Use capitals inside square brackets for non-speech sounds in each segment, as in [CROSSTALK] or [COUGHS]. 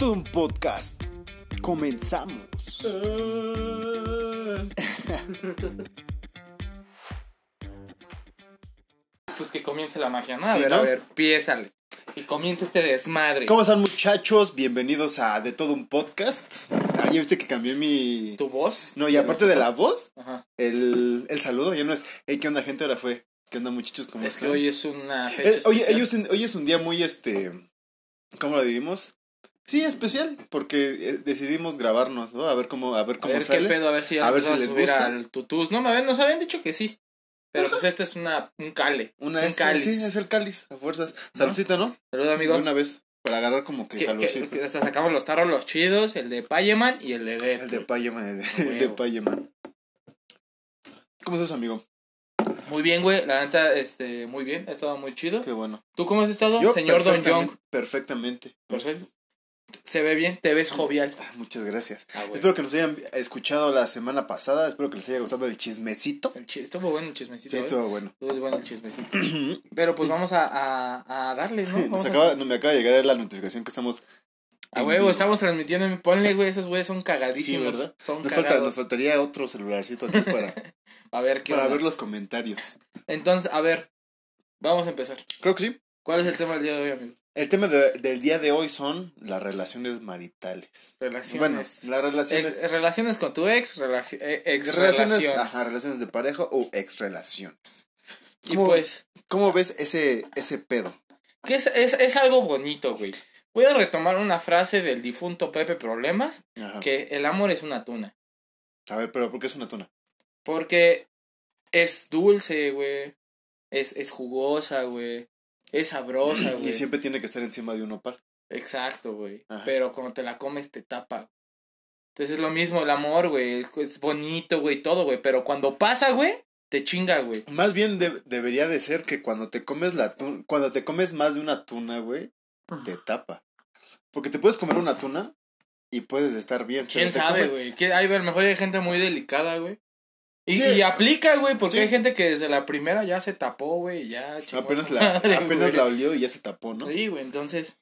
todo un podcast. Comenzamos. [LAUGHS] Pues que comience la magia, ¿no? A Sí, ver, ¿no? a ver, piésale. Y comienza este desmadre. ¿Cómo están muchachos? Bienvenidos a De todo un podcast. Ah, ya viste que cambié mi... ¿Tu voz? No, y aparte de la voz, Ajá. el, el saludo ya no es, hey, ¿qué onda gente? Ahora fue, ¿qué onda muchachos? ¿Cómo Es que están? hoy es una fecha Eh, oye, especial. hoy es, un- hoy es un día muy, este, ¿cómo lo dividimos? Sí, especial, porque eh, decidimos grabarnos, ¿no? A ver cómo, a ver A cómo ver sale. qué pedo, a ver si A ver si a les gusta. al tutús. No, me nos habían dicho que sí. Pero pues este es una, un cale. Una un es, cáliz. sí, es el cáliz, a fuerzas. Saludcita, ¿no? Saludos, amigo. De una vez, para agarrar como que calorcito. hasta sacamos los tarros los chidos, el de Payeman y el de Deadpool. El de Payeman, el de, A el de. Payeman. ¿Cómo estás, amigo? Muy bien, güey. La neta, este, muy bien. Ha estado muy chido. Qué bueno. ¿Tú cómo has estado, Yo, señor Don Young? Perfectamente. Perfecto. Se ve bien, te ves jovial. Ah, Muchas gracias. Ah. Espero que nos hayan escuchado la semana pasada. Espero que les haya gustado el chismecito. El chi- estuvo bueno el chismecito. Sí, ¿eh? estuvo bueno. Estuvo bueno el chismecito. [COUGHS] Pero pues vamos a, a, a darle, ¿no? Nos a- acaba, no, me acaba de llegar la notificación que estamos. A huevo, estamos transmitiendo. Ponle, güey, esos güeyes son Sí, cagadísimos. ¿verdad? Son Nos, falta, cagados. nos faltaría otro celularcito aquí para, [LAUGHS] A ver, ¿qué para onda? ver los comentarios. Entonces, a ver, vamos a empezar. Creo que sí. ¿Cuál es el tema del día de hoy, amigo? El tema de- del día de hoy son las relaciones maritales. Bueno, Relaciones. las relaciones. Ex- relaciones con tu ex, relaci- eh, ex relaciones, relaciones. ajá, relaciones de pareja o ex relaciones. Y ¿Cómo- pues, ¿Cómo ves ese, ese pedo? que es, es, es algo bonito, güey. Voy a retomar una frase del difunto Pepe Problemas, Ajá. que el amor es una tuna. A ver, pero ¿por qué es una tuna? Porque es dulce, güey. Es, es jugosa, güey. Es sabrosa, güey. Y siempre tiene que estar encima de un opal. Exacto, güey. Pero cuando te la comes te tapa. Entonces es lo mismo el amor, güey. Es bonito, güey, todo, güey. Pero cuando pasa, güey, te chinga, güey. Más bien de- debería de ser que cuando te comes la tuna, cuando te comes más de una tuna, güey, te tapa. Porque te puedes comer una tuna y puedes estar bien. ¿Quién sabe, güey? ¿Quién- Hay, a lo mejor hay gente muy delicada, güey. Y, Sí. y aplica, güey, porque Sí. hay gente que desde la primera ya se tapó, güey, y ya Apenas, la, madre, apenas güey. la olió y ya se tapó, ¿no? Sí, güey, entonces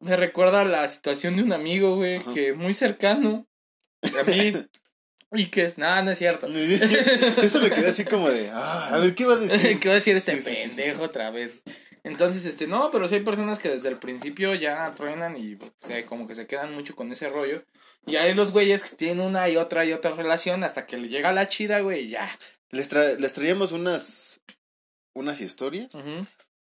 me recuerda la situación de un amigo, güey, Ajá. que muy cercano a mí [LAUGHS] y que es, nada, no es cierto. Esto me quedé así como de, ah, a ver, ¿qué va a decir? [LAUGHS] ¿Qué va a decir este Sí, pendejo otra vez? Entonces, este, no, pero sí hay personas que desde el principio ya truenan y o sea, como que se quedan mucho con ese rollo. Y hay los güeyes que tienen una y otra y otra relación hasta que le llega la chida, güey, y ya. Les, tra- les traíamos unas, unas historias.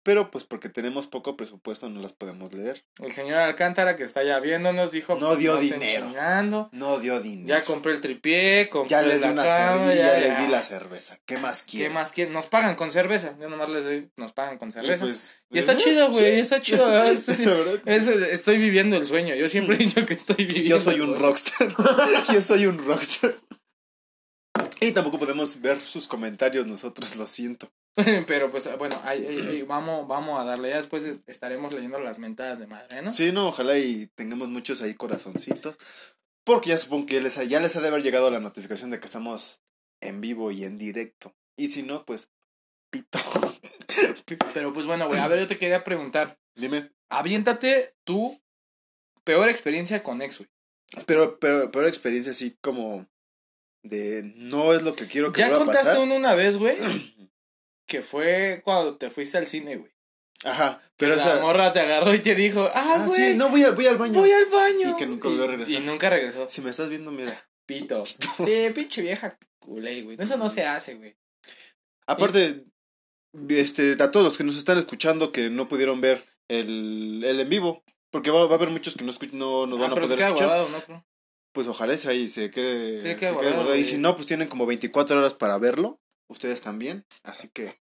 Pero pues porque tenemos poco presupuesto no las podemos leer. El señor Alcántara que está ya viéndonos dijo, No pues, dio dinero. No dio dinero. Ya compré el tripié, compré Ya les di la una cama, cerveza, ya, ya- les di la cerveza. ¿Qué más ¿Qué quieren? más quieren? Nos pagan con cerveza. Yo nomás les doy, nos pagan con cerveza. Y, pues, está chido, güey. sí. Está chido. ¿verdad? [LAUGHS] Esto sí- La verdad que es- estoy viviendo el sueño. Yo siempre he dicho que estoy viviendo Yo soy un rockstar. [LAUGHS] Yo soy un rockstar. Y tampoco podemos ver sus comentarios nosotros, lo siento. [LAUGHS] Pero pues bueno, ahí- ahí- vamos, vamos a darle. Ya después estaremos leyendo las mentadas de madre, ¿no? Sí, no, ojalá y tengamos muchos ahí corazoncitos. Porque ya supongo que ya les ha, ya les ha de haber llegado la notificación de que estamos en vivo y en directo. Y si no, pues, pito. [LAUGHS] Pero pues bueno, güey, a ver, yo te quería preguntar. Dime. Aviéntate tu peor experiencia con ex, güey. Pero, pero, pero experiencia así como de no es lo que quiero que Ya vuelva a contaste pasar. uno una vez, güey, [CLEARS THROAT] que fue cuando te fuiste al cine, güey. Ajá, Pero o la morra te agarró y te dijo, ah, ah, güey, sí, no voy al, voy al baño. voy al baño. Y que nunca volvió a regresar. Y nunca regresó. Si me estás viendo, mira. Pito. Sí, pinche vieja culé, güey. Eso no se hace, güey. Aparte, este, a todos los que nos están escuchando que no pudieron ver el, el en vivo, porque va, va a haber muchos que no, escuch- no nos Ah, van a poder queda escuchar, guardado, ¿no? Pues ojalá ese ahí se quede, Sí, se quede guardado. Y si no, pues tienen como 24 horas para verlo, ustedes también, así que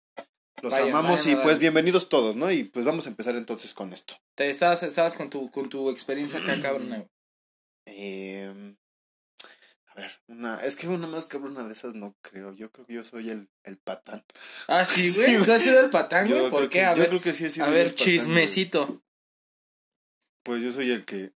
los amamos y pues bienvenidos todos, ¿no? Y pues vamos a empezar entonces con esto. Te estabas, estabas con tu, con tu experiencia acá, cabrón. [CLEARS THROAT] Em, a ver, una, es que una más cabrona de esas no creo, yo creo que yo soy el, el patán. Ah, sí, [LAUGHS] güey. ¿Tú has sido el patán, güey? ¿Por qué? que- A yo ver, creo que sí he sido a ver, el patán, güey. chismecito. Pues yo soy el que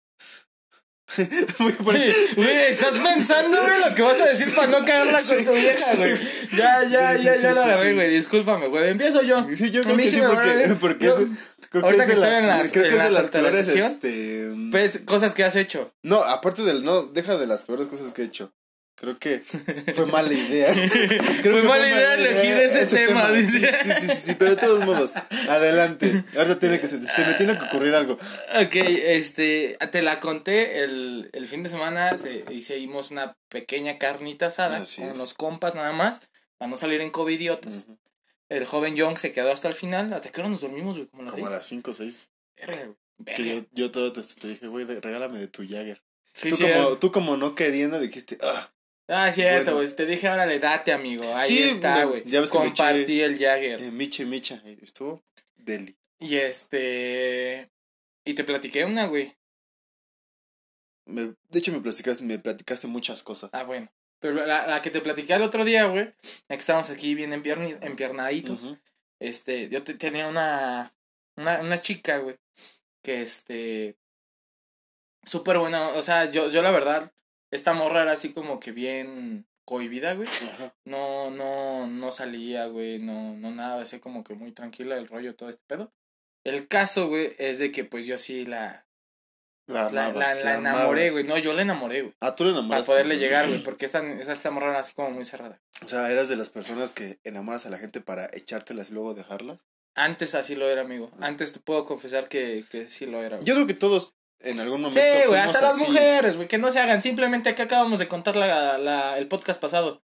Voy a poner- Güey, estás pensando, güey, lo que vas a decir para no cagarla [LAUGHS] con tu vieja, güey. Ya, ya, Sí, sí, ya, sí, ya sí, la agarré, sí. güey. Discúlpame, güey. Empiezo yo. Sí, yo creo que sí, porque, [LAUGHS] porque Yo- es, creo que ahorita es de que las, estoy en que en es las peores, este... Pues, cosas que has hecho. No, aparte del, no, deja de las peores cosas que he hecho. [LAUGHS] [LAUGHS] Creo que fue mala idea. Creo Fue que mala idea elegir ese tema, Sí, dice. Sí, sí, sí, sí, pero de todos modos, adelante. Ahorita tiene que, se, se me tiene que ocurrir algo. Ok, este, te la conté el, el fin de semana, se, hicimos una pequeña carnita asada Así con es. los compas nada más, para no salir en covidiotas. Ujú. El joven Young se quedó hasta el final. ¿Hasta qué hora nos dormimos, güey? Como a las Como a seis. las 5 o 6. Verga, güey. Que yo, yo todo te, te dije, güey, regálame de tu Jagger. Sí, tú, sí, como, tú como no queriendo dijiste, ah, Ah, es cierto, Bueno. güey. Te dije, órale, date, amigo. Ahí Sí, está, güey. ya ves que Compartí el Jagger. eh, miche, micha. Y Estuvo deli. Y este. Y te platiqué una, güey. Me- de hecho, me platicaste, me platicaste muchas cosas. Ah, bueno. Pero la, la que te platiqué el otro día, güey. Que estábamos aquí bien empierni- empiernaditos. Este, yo te- tenía una, una, una chica, güey, que este, súper buena, o sea, yo, yo la verdad, esta morra era así como que bien cohibida, güey, Ajá. no, no, no salía, güey, no, no nada, así como que muy tranquila el rollo, todo este pedo. El caso, güey, es de que pues yo sí la, La, la, amabas, la, la enamoré, güey, no, yo la enamoré, güey, Ah, tú para enamoraste. poderle llegar, güey, porque esta, esta, esta morra era así como muy cerrada. O sea, eras de las personas que enamoras a la gente para echártelas y luego dejarlas. Antes así lo era, amigo, antes te puedo confesar que, que sí lo era, güey. Yo creo que todos en algún momento. Sí, güey, hasta las mujeres, güey, que no se hagan. Simplemente aquí acabamos de contar la, la, el podcast pasado.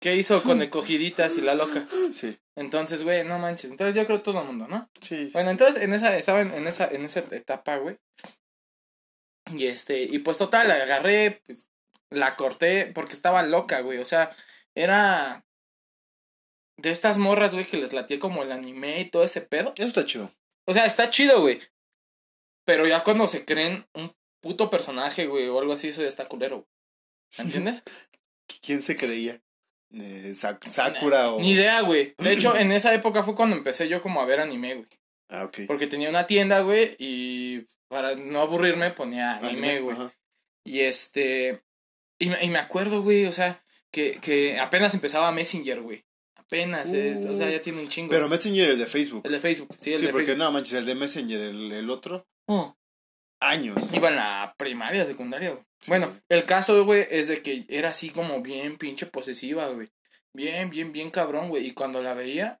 ¿Qué hizo con el cogiditas y la loca? Sí, Entonces, güey, no manches. Entonces yo creo todo el mundo, ¿no? sí. sí, Bueno, entonces en esa, estaba en, en esa, en esa etapa, güey. Y este, y pues total, la agarré, pues, la corté porque estaba loca, güey. O sea, era de estas morras, güey, que les latía como el anime y todo ese pedo. Eso está chido. O sea, está chido, güey. Pero ya cuando se creen un puto personaje, güey, o algo así, eso ya está culero, güey. ¿Me entiendes? [LAUGHS] ¿Quién se creía? Eh, Sak- Sakura o. Ni idea, güey. De hecho, [CLEARS THROAT] en esa época fue cuando empecé yo como a ver anime, güey. Ah, ok. Porque tenía una tienda, güey, y para no aburrirme ponía anime, güey. ajá. Y este. Y, me- y me acuerdo, güey, o sea, que, que apenas empezaba Messenger, güey. Apenas, es- o sea, ya tiene un chingo. Pero Messenger el de Facebook. el de Facebook, sí, el sí, de porque Facebook. no manches, el de Messenger, el, el otro, Mm. años. Iba en la primaria, secundaria, güey. Sí, bueno, güey. el caso, güey, es de que era así como bien pinche posesiva, güey. Bien, bien, bien cabrón, güey. Y cuando la veía,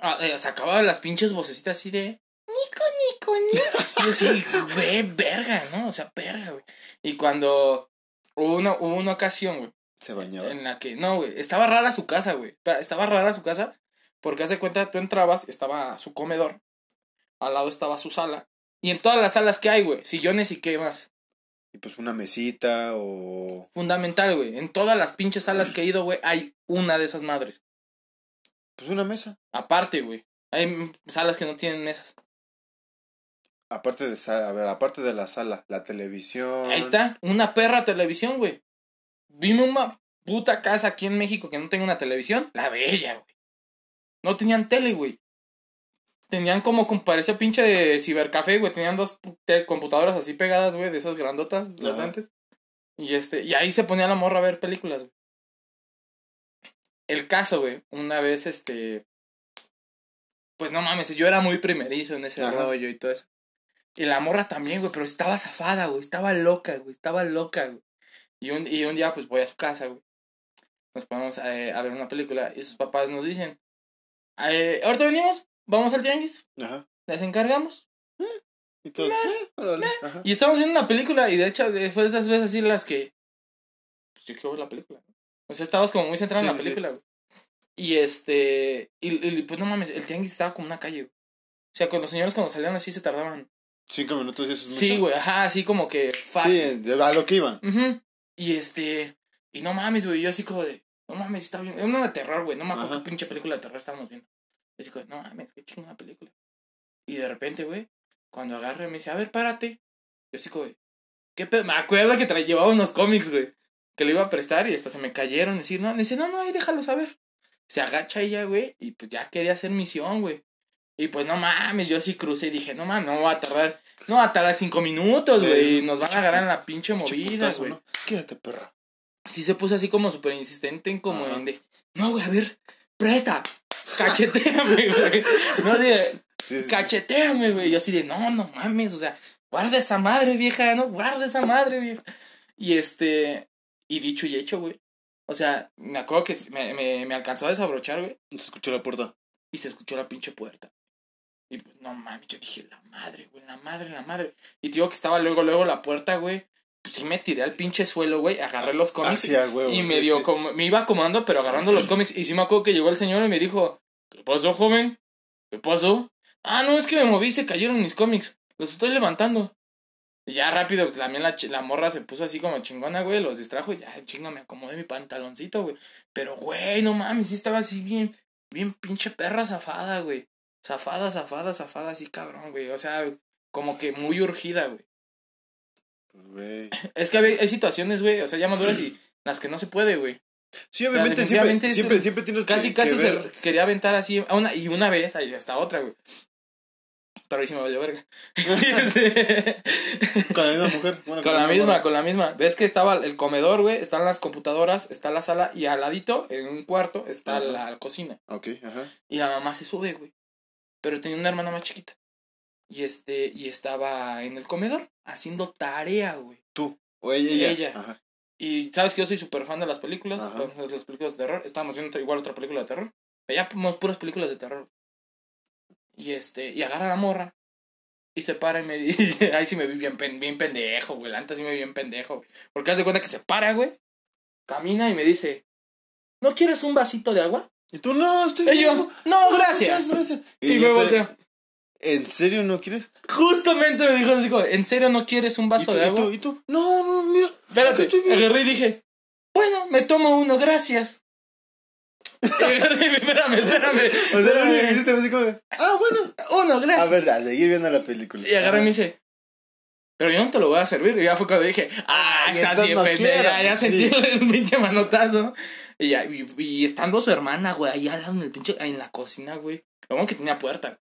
ah, eh, sacaba las pinches vocecitas así de... Nico, Nico, Nico. [LAUGHS] Y yo sí, güey, verga, ¿no? O sea, verga, güey. Y cuando hubo una, hubo una ocasión, güey, Se bañaba. en la que... No, güey, estaba rara su casa, güey. Estaba rara su casa porque, hace cuenta, tú entrabas, estaba su comedor, al lado estaba su sala. Y en todas las salas que hay, güey, sillones y qué más. Y pues una mesita o. Fundamental, güey. En todas las pinches salas que he ido, güey, hay una de esas madres. Pues una mesa. Aparte, güey. Hay salas que no tienen mesas. Aparte de, a ver, aparte de la sala, la televisión. Ahí está, una perra televisión, güey. Vime una puta casa aquí en México que no tenga una televisión. La bella, güey. No tenían tele, güey. Tenían como, como parecía pinche de cibercafé, güey. Tenían dos computadoras así pegadas, güey, de esas grandotas, las antes. Y este, y ahí se ponía la morra a ver películas, güey. El caso, güey, una vez, este. Pues no mames, yo era muy primerizo en ese Ajá. rollo y todo eso. Y la morra también, güey, pero estaba zafada, güey. Estaba loca, güey. Estaba loca, güey. Y un, y un día, pues voy a su casa, güey. Nos ponemos eh, a ver una película y sus papás nos dicen: eh, Ahorita venimos, vamos al tianguis, Ajá. les encargamos. Y todos. eh, ajá. Y estamos viendo una película y de hecho, fue de esas veces así las que. Pues yo quiero ver la película. O sea, estabas como muy centrado Sí, en la sí, sí. película, güey. Y este. Y, y, pues no mames, el tianguis estaba como una calle, güey. O sea, con los señores cuando salían así se tardaban. Cinco minutos y eso es Sí, mucho. güey, ajá, así como que. fácil. Sí, a lo que iban. Ujú. Y este. Y no mames, güey. Yo así como de. No mames, está bien. Es una de terror, güey. No me acuerdo qué pinche película de terror estábamos viendo. Y así como, no mames, qué chingada película. Y de repente, güey, cuando agarre me dice, a ver, párate. Yo así como de. ¿Qué pedo? Me acuerdo que trae, llevaba unos cómics, güey. Que le iba a prestar y hasta se me cayeron. Decir, no, le dice, no, no, ahí déjalo saber. Se agacha ella, güey. Y pues ya quería hacer misión, güey. Y pues no mames, yo sí crucé y dije, no mames, no va a tardar, no va a tardar cinco minutos, güey. y Nos van a agarrar en la pinche movida, güey. ¿no? Quédate, perra. Sí se puso así como súper insistente en como Ajá. en de, no, güey, a ver, presta, cacheteame, [LAUGHS] güey. No, de, Sí, sí. cacheteame, güey. Yo así de, no, no mames, o sea, guarda esa madre, vieja, no, guarda esa madre, vieja. Y este, y dicho y hecho, güey. O sea, me acuerdo que me, me, me alcanzó a desabrochar, güey, Se escuchó la puerta. y se escuchó la pinche puerta. Y pues, no mames, yo dije, la madre, güey, la madre, la madre. Y te digo que estaba luego, luego la puerta, güey. Pues sí me tiré al pinche suelo, güey, agarré los cómics. Y sí, me dio sí. como, me iba acomodando, pero agarrando los cómics. Y sí me acuerdo que llegó el señor y me dijo, ¿qué pasó, joven? ¿Qué pasó? Ah, no, es que me moví se cayeron mis cómics. Los estoy levantando. Y ya rápido, pues, también la, la morra se puso así como chingona, güey, los distrajo y ya, chinga, me acomodé mi pantaloncito, güey. Pero, güey, no mames, sí estaba así bien, bien pinche perra zafada, güey. Zafada, zafada, zafada, así cabrón, güey. O sea, como que muy urgida, güey. Pues, güey. [LAUGHS] Es que hay, hay situaciones, güey, o sea, ya maduras y las que no se puede, güey. Sí, obviamente, definitivamente siempre, es- siempre, siempre tienes que- Casi, que, casi ver. se quería aventar así a una, y una vez, ahí hasta otra, güey. Pero ahí sí me valió verga. [LAUGHS] Con la misma mujer. Bueno, con la misma con la misma. Ves que estaba el comedor, güey, están las computadoras, está la sala y al ladito, en un cuarto, está Ajá. la cocina. Ok, ajá. Y la mamá se sube, güey. Pero tenía una hermana más chiquita. Y este, y estaba en el comedor haciendo tarea, güey. Tú. O ella. ella. Ella. Ajá. Y sabes que yo soy súper fan de las películas, entonces las películas de terror. Estábamos viendo igual otra película de terror. Veía pu- puras películas de terror. Y este, y agarra a la morra. Y se para y me dice, [LAUGHS] ay sí me vi bien, bien pendejo, güey. Neta sí me vi bien pendejo, güey. Porque haz de cuenta que se para, güey. Camina y me dice, ¿no quieres un vasito de agua? Y tú, no, estoy Y yo, bien. no, gracias. Muchas gracias. Y, Y, me ya te- volteo. ¿En serio no quieres? Justamente me dijo así como, ¿en serio no quieres un ¿Y vaso tú, de y agua? tú, y tú? No, no, mira. Espérate, estoy bien. agarré y dije, bueno, me tomo uno, gracias. [LAUGHS] Y agarré y dije, espérame, espérame. O sea, lo único que espérame. hiciste fue así como de, ah, bueno. Uno, A gracias. ver, a seguir viendo la película. y agarré y me dice, pero yo no te lo voy a servir. Y ya fue cuando dije, ah, estás entonces bien no pendeja. quiero, Ya, pues, sentí el pinche manotazo. Y, ya, y, y estando su hermana, güey, ahí al lado en el pinche, en la cocina, güey. Lo bueno que tenía puerta.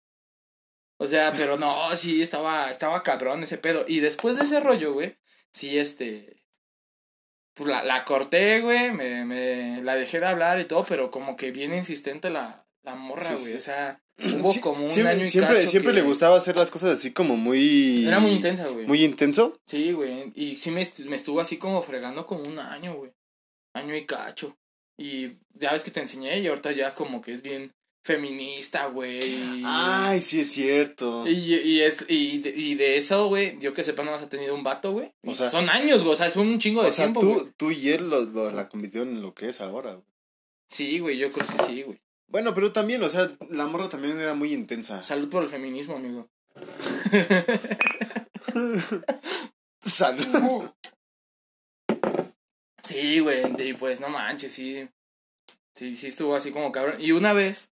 O sea, pero no, sí, estaba, estaba cabrón ese pedo. Y después de ese rollo, güey, sí, este. Pues la, la corté, güey, me, me la dejé de hablar y todo, pero como que bien insistente la, la morra, güey. sí. O sea, [CLEARS THROAT] hubo Sí, como un siempre, año y siempre, cacho siempre que le gustaba hacer las cosas así como muy. Era muy intensa, güey. Muy intenso. Sí, güey. Y sí me, me estuvo así como fregando como un año, güey. Año y cacho. Y ya ves que te enseñé y ahorita ya como que es bien feminista, güey. Ay, sí es cierto. Y, y, es, y, de, y de eso, güey, yo que sepa, no has tenido un vato, güey. O Y sea- son años, güey, o sea, son un chingo de o sea, tiempo, güey. tú, tú y él lo, lo- la convirtieron en lo que es ahora. güey. Sí, güey, yo creo que sí, güey. Bueno, pero también, o sea, la morra también era muy intensa. Salud por el feminismo, amigo. [LAUGHS] Salud. Sí, güey, y pues no manches, sí. Sí, sí estuvo así como cabrón. Y una vez,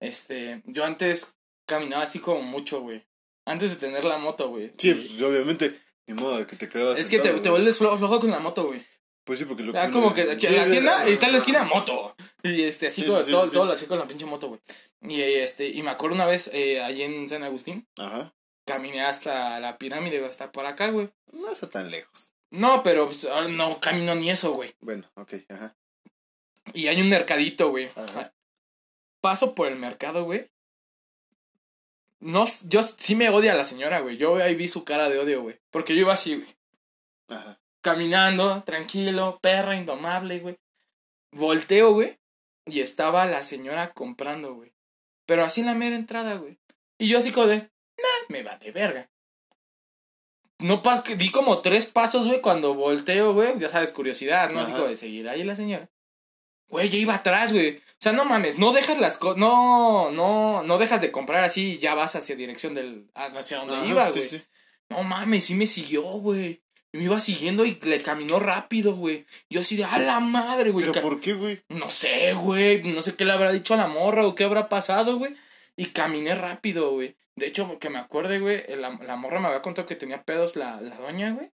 este, yo antes caminaba así como mucho, güey. Antes de tener la moto, güey. Sí, Y- pues obviamente, ni modo de que te creas. es que te, te vuelves flo- flojo con la moto, güey. Pues sí, porque lo Ah, como que aquí en la tienda y está en la esquina moto. Y este, así Sí, como sí, todo, todo lo hacía con la pinche moto, güey. Y este, y me acuerdo una vez, eh, allí en San Agustín, Ajá. caminé hasta la pirámide, hasta por acá, güey. No está tan lejos. No, pero pues, ahora no camino ni eso, güey. Bueno, ok, ajá. Y hay un mercadito, güey. Ajá. Paso por el mercado, güey. No, yo sí me odia la señora, güey. Yo ahí vi su cara de odio, güey. Porque yo iba así, güey. Ajá. Caminando, tranquilo, perra indomable, güey. Volteo, güey. Y estaba la señora comprando, güey. Pero así en la mera entrada, güey. Y yo así como de, nah, me va de verga. No pas que di como tres pasos, güey, cuando volteo, güey. Ya sabes, curiosidad, ¿no? Así como de seguir ahí la señora. Güey, yo iba atrás, güey. O sea, no mames, no dejas las cosas, no, no, no dejas de comprar así y ya vas hacia dirección del, hacia donde Ajá, iba, güey. sí. No mames, sí me siguió, güey. Y me iba siguiendo y le caminó rápido, güey. Yo así de, a la madre, güey. ¿Pero por qué, güey? No sé, güey. No sé qué le habrá dicho a la morra o qué habrá pasado, güey. Y caminé rápido, güey. De hecho, que me acuerde, güey, la, la morra me había contado que tenía pedos la, la doña, güey.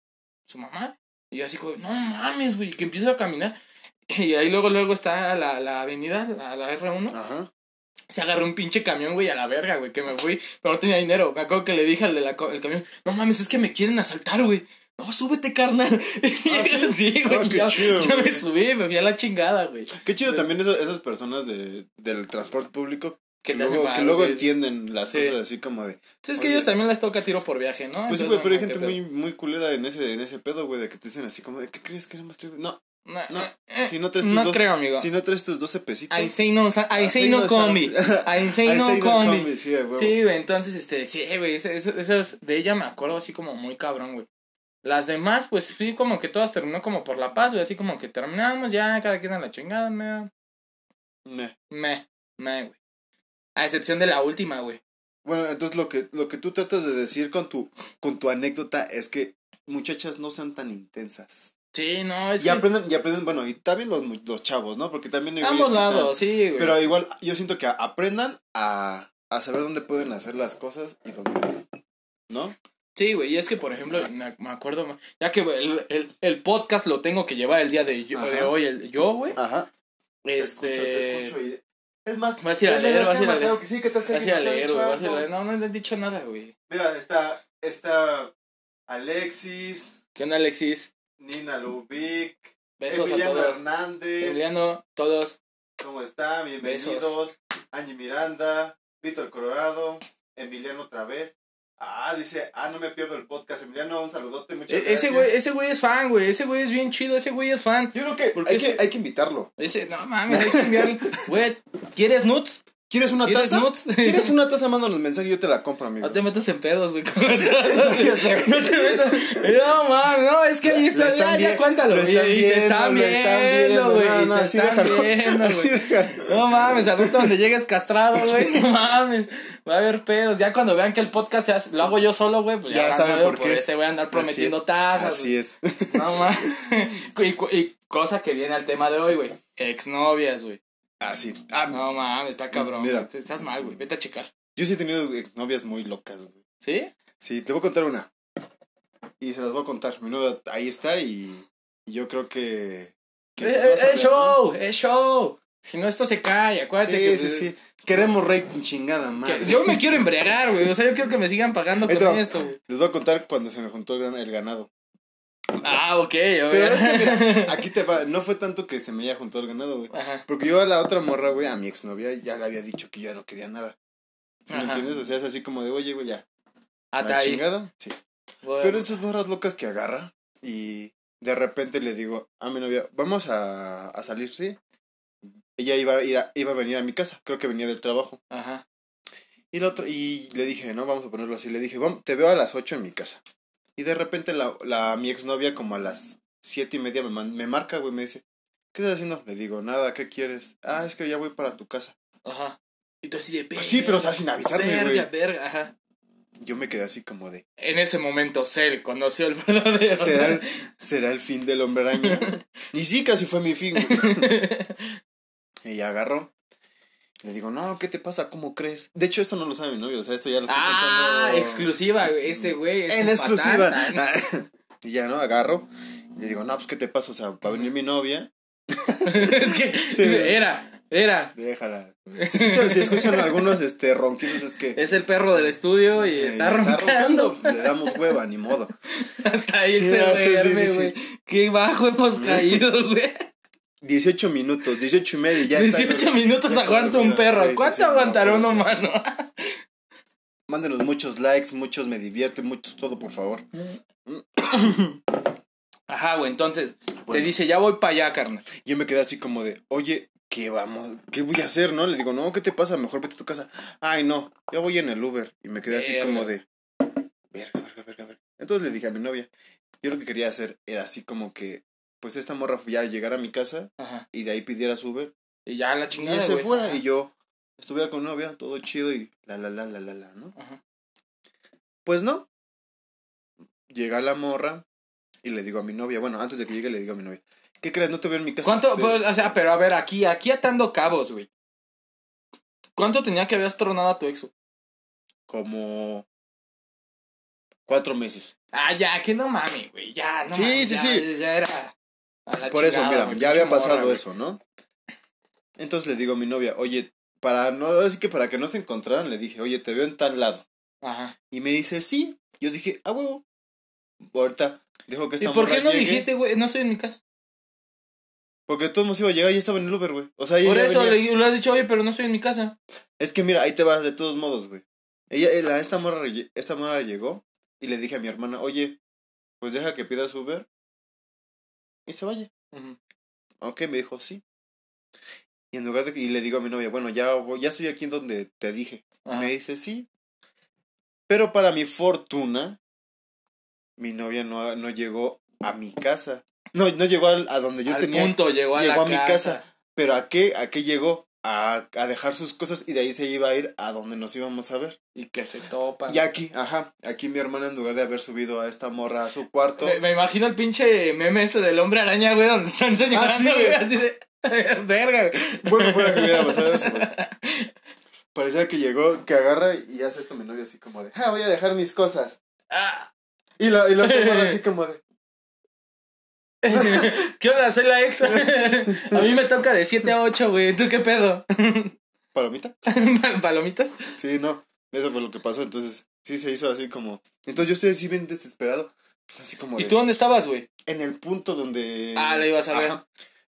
Su mamá. Y yo así como, no mames, güey. Que empiezo a caminar. [LAUGHS] Y ahí luego, luego está la, la avenida, la, la R1. Ajá. Se agarró un pinche camión, güey, a la verga, güey, que me fui, pero no tenía dinero. Me acuerdo que le dije al de la co- el camión, no mames, es que me quieren asaltar, güey. No, súbete, carnal. [LAUGHS] [LAUGHS] sí, güey. Ah, yo, me güey. subí, me fui a la chingada, güey. Qué chido también esas, esas personas de, del transporte público que, luego, que luego entienden las Sí. cosas así como de... Sí, es que ellos también les toca tiro por viaje, ¿no? Pues sí, güey, pero hay gente muy, muy culera en ese, en ese pedo, güey, de que te dicen así como de, ¿qué crees que nada más traigo? No. No, no, eh, si no traes tus no dos- creo, amigo. si no traes tus 12 pesitos... I say no, I say no combi. [LAUGHS] I say no combi. Sí, güey. Sí, entonces, este, sí, güey, eso, es- de ella me acuerdo así como muy cabrón, güey. Las demás, pues sí, como que todas terminó como por la paz, güey, así como que terminamos ya, cada quien a la chingada, me, Meh. me, me, güey. A excepción de la última, güey. Bueno, entonces lo que, lo que tú tratas de decir con tu, con tu anécdota es que muchachas no sean tan intensas. Sí, no, es Y que aprenden, y aprenden, bueno, y también los, los chavos, ¿no? Porque también hay ambos lados, sí, güey. Pero igual, yo siento que aprendan a, a saber dónde pueden hacer las cosas y dónde no. ¿No? Sí, güey, y es que, por ejemplo, me acuerdo, ya que el, el, el podcast lo tengo que llevar el día de, yo- de hoy, el, yo, güey, Ajá. este... Es más, Vas a ir a leer, vas a ir a leer. sí, ¿qué tal si Vas a ir a leer, dicho güey, vas a ir a algo? leer. No, no he dicho nada, güey. Mira, está, está Alexis, ¿Qué onda, Alexis? Nina Lubic, Besos Emiliano a todos. Hernández. Emiliano, todos. ¿Cómo están? Bienvenidos. Angie Miranda, Víctor Colorado, Emiliano otra vez. Ah, dice, ah, no me pierdo el podcast. Emiliano, un saludote, muchas E- gracias. ese güey, ese güey es fan, güey. Ese güey es bien chido, ese güey es fan. Yo creo que Porque hay, ese- que hay que invitarlo. Ese, no mames, hay que enviarle. [LAUGHS] Güey, ¿quieres nuts? ¿Quieres una ¿Quieres taza? nuts? [LAUGHS] ¿Quieres una taza? Mándanos mensaje y yo te la compro, amigo. No te metas en pedos, güey. con [LAUGHS] las. No te metas. No, mames, no, es que ahí está. Ya, ya, cuéntalo. lo Y- te están viendo, güey. No, no, te así están déjalo. viendo, [LAUGHS] Así güey. No mames, al rato donde llegues castrado, güey. No mames. Va a haber pedos. Ya cuando vean que el podcast se hace- lo hago yo solo, güey, pues ya, Ya saben por qué. Este voy a andar Así prometiendo es. tazas. Así es. No mames. Y, y cosa que viene al tema de hoy, güey. Exnovias, güey. Así. Ah, No mames, está cabrón. Mira. güey. Estás mal, güey. Vete a checar. yo sí he tenido eh, novias muy locas, güey. ¿Sí? Sí, te voy a contar una. Y se las voy a contar. Mi novia ahí está y, y yo creo que... ¡Es a ver, ¿no? show! ¡Es show! Si no, esto se cae. Acuérdate Sí, que. sí, sí. Queremos rating chingada, madre. yo me quiero embriagar, güey. O sea, yo quiero que me sigan pagando Ahí con esto, güey. Les voy a contar cuando se me juntó el ganado. [LAUGHS] Ah, ok. Pero ver. es que, mira, [LAUGHS] aquí te va. No fue tanto que se me haya juntado el ganado, güey. Ajá. Porque yo a la otra morra, güey, a mi exnovia, ya le había dicho que yo ya no quería nada. ¿Sí me entiendes? O sea, es así como de, oye, güey, ya. Hasta ¿La ahí. chingada? Sí. Bueno. Pero esas morras locas que agarra y de repente le digo a mi novia, vamos a, a salir, sí. Ella iba a, ir a- iba a venir a mi casa, creo que venía del trabajo. Ajá. Y, la otra, y le dije, no, vamos a ponerlo así, le dije, vamos, te veo a las 8 en mi casa. Y de repente la, la, mi exnovia como a las siete y media me, man- me marca, güey, me dice, ¿qué estás haciendo? Le digo, nada, ¿qué quieres? Ah, es que ya voy para tu casa. Ajá. Y tú así de Pues sí, pero o sea, sin avisarme, güey. Verga, verga, ajá. Yo me quedé así como de, En ese momento, Cell conoció el verdadero. ¿será el, ¿será el fin del hombre araña? y sí, casi fue mi fin, güey. [LAUGHS] Ella agarró. Le digo, no, ¿qué te pasa? ¿Cómo crees? De hecho, esto no lo sabe mi novio, o sea, esto ya lo estoy Ah, contando. exclusiva, güey. Este güey. es En exclusiva. [LAUGHS] y ya, ¿no? Agarro. Y le digo, no, pues, ¿qué te pasa? O sea, va a venir mi novia. [LAUGHS] es que [LAUGHS] Sí. era, era. Déjala. Si escuchan, si escuchan algunos este, ronquidos, es que. Es el perro del estudio y eh, está ya roncando. pues, le damos hueva, ni modo. Hasta ahí Sí, se duerme, sí, sí. güey. Qué bajo hemos caído, güey. 18 minutos, 18 y medio, ya está. 18 minutos ya aguanta un perro. Sí, ¿Cuánto sí, aguantará no, uno, no, mano? Mándenos muchos likes, muchos me divierte, muchos todo, por favor. Ajá, güey, entonces te dice, ya voy para allá, carnal. Yo me quedé así como de, oye, ¿qué vamos? ¿Qué voy a hacer, no? Le digo, no, ¿qué te pasa? Mejor vete a tu casa. Ay, no, ya voy en el Uber. Y me quedé así como de, verga, verga, verga, verga. Entonces le dije a mi novia, yo lo que quería hacer era así como que, pues esta morra ya llegara a mi casa Ajá. y de ahí pidiera su Uber Y ya la y chingada, ella se güey. fuera Ajá. y yo estuviera con mi novia, todo chido y la, la, la, la, la, la, ¿no? Ajá. Pues no. Llega la morra y le digo a mi novia, bueno, antes de que llegue le digo a mi novia, ¿qué crees? No te veo en mi casa. ¿Cuánto? Te- Pues, o sea, pero a ver, aquí, aquí atando cabos, güey. ¿Cuánto tenía que habías tronado a tu ex? como cuatro meses. Ah, ya, que no mames, güey. Ya, no Sí, mames, sí, ya, sí. Ya era. Por eso, mira, ya había morra, pasado eso, ¿no? Entonces le digo a mi novia, oye, para no, así que para que no se encontraran, le dije, oye, te veo en tal lado. Ajá. Y me dice, sí. Yo dije, ah, huevo. Ahorita dijo que ¿Y esta por qué no llegue, dijiste, güey? No estoy en mi casa. Porque todo el mundo iba a llegar y estaba en el Uber, güey. O sea, ella Por eso le, le has dicho, oye, pero no estoy en mi casa. Es que mira, ahí te vas de todos modos, güey. Ella, eh, la- esta morra, esta morra llegó y le dije a mi hermana, oye, pues deja que pida su Uber y se vaya. Ok, me dijo, sí. Y en lugar de y le digo a mi novia, bueno, ya, ya estoy aquí en donde te dije. Ajá. Me dice, sí. Pero para mi fortuna, mi novia no, no llegó a mi casa. No, no llegó al- a, donde yo Al tenía. punto llegó a llegó la a mi casa. casa. Pero ¿a qué, a qué llegó? A, a dejar sus cosas y de ahí se iba a ir a donde nos íbamos a ver. Y que se topan. Y aquí, ajá, aquí mi hermana en lugar de haber subido a esta morra a su cuarto. Me, me imagino el pinche meme este del hombre araña, güey, donde están señalando, Ah, sí, güey, así de... [LAUGHS] Verga, güey. Bueno, fuera que hubiera pasado eso, güey. [LAUGHS] Parecía que llegó, que agarra y hace esto mi novia así como de, ah, voy a dejar mis cosas. Ah. Y lo, y lo [LAUGHS] así como de, [LAUGHS] ¿Qué onda? Soy la ex. [LAUGHS] a mí me toca de 7 a 8, güey. ¿Tú qué pedo? [LAUGHS] ¿palomita? ¿Palomitas? Sí, no, eso fue lo que pasó, entonces sí se hizo así como, entonces yo estoy así bien desesperado, así como ¿Y de, tú dónde estabas, güey? en el punto donde... Ah, la ibas a ver. Ajá.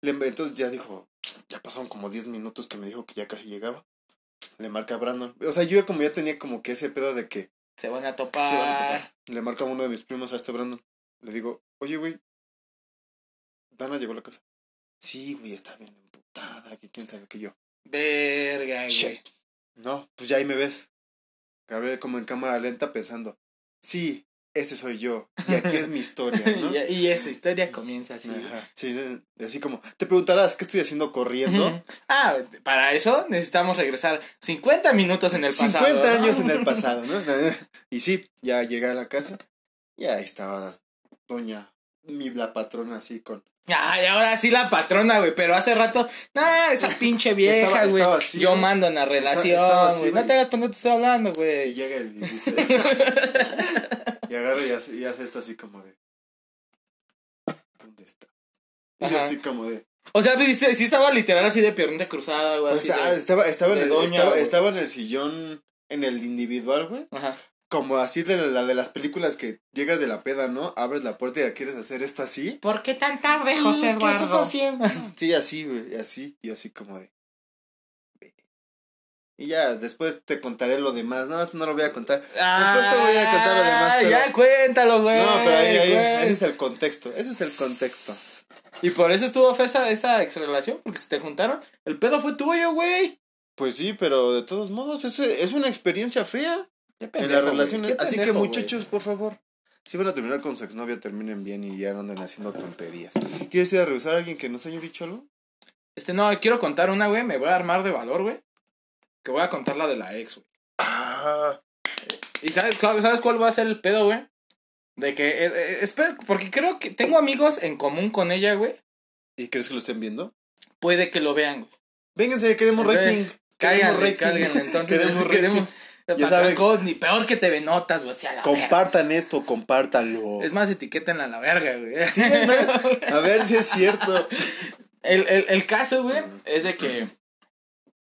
Entonces ya dijo, ya pasaron como 10 minutos que me dijo que ya casi llegaba. Le marca a Brandon. O sea, yo ya como ya tenía como que ese pedo de que Se van a se topar. van a topar. Le marca a uno de mis primos a este Brandon. Le digo, oye, güey, Dana llegó a la casa. Sí, güey, está bien emputada, que quién sabe que yo. Verga, güey. No, pues ya ahí me ves. Gabriel como en cámara lenta pensando, sí, este soy yo. Y aquí es mi historia, [LAUGHS] ¿no? y, y esta historia comienza así. Ajá. Sí, sí, así como, te preguntarás, ¿qué estoy haciendo corriendo? Ah, para eso necesitamos regresar 50 minutos en el pasado. 50 ¿no? años en el [LAUGHS] pasado, ¿no? [LAUGHS] Y sí, ya llegué a la casa y ahí estaba doña, mi, la patrona así con... Ay, ahora sí la patrona, güey, pero hace rato, nah, esa [LAUGHS] pinche vieja, güey. Yo güey. mando en la estaba relación, güey. No te hagas cuando te estoy hablando, Y güey. llega el... Y, dice- [LAUGHS] y agarra y hace, y hace esto así como de... ¿Dónde está? Y yo así como de... O sea, pues, sí, estaba literal así de piernita cruzada, güey. Pues, así ah, de- estaba, estaba, en el, doña, estaba, estaba en el sillón, en el individual, güey. Ajá. Como así de la de las películas que llegas de la peda, ¿no? Abres la puerta y ya quieres hacer esto así. ¿Por qué tan tarde, José ¿Qué estás Eduardo? haciendo? [LAUGHS] Sí, así, güey, así, y así como de. Y ya, después te contaré lo demás. No, eso no lo voy a contar. Después te voy a contar lo demás, Ah, pero- Ya cuéntalo, güey. no, pero ahí, ahí, ese es el contexto. Ese es el contexto. Y por eso estuvo fea esa, esa ex relación, porque se te juntaron. El pedo fue tuyo, güey. Pues sí, pero de todos modos, es, es una experiencia fea En las relaciones. Así que, pendejo, muchachos, por favor, si van a terminar con su exnovia, terminen bien y ya no anden haciendo tonterías. ¿Quieres ir a revisar a alguien que nos haya dicho algo? Este, no, quiero contar una, güey. Me voy a armar de valor, güey. Que voy a contar la de la ex, güey. Ah, ¿Y sabes, sabes cuál va a ser el pedo, güey? De que, eh, eh, espero, porque creo que tengo amigos en común con ella, güey. ¿y crees que lo estén viendo? Puede que lo vean, güey. Vénganse, queremos rating. Entonces, Queremos Cáiganle, rating. Entonces, Queremos queremos, queremos rating. Ya saben. Ni peor que te venotas, güey. a la verga. Compartan esto, compártanlo. Es más, etiquétenla a la verga, güey. Sí, a ver si es cierto. El, el, el caso, güey, es de que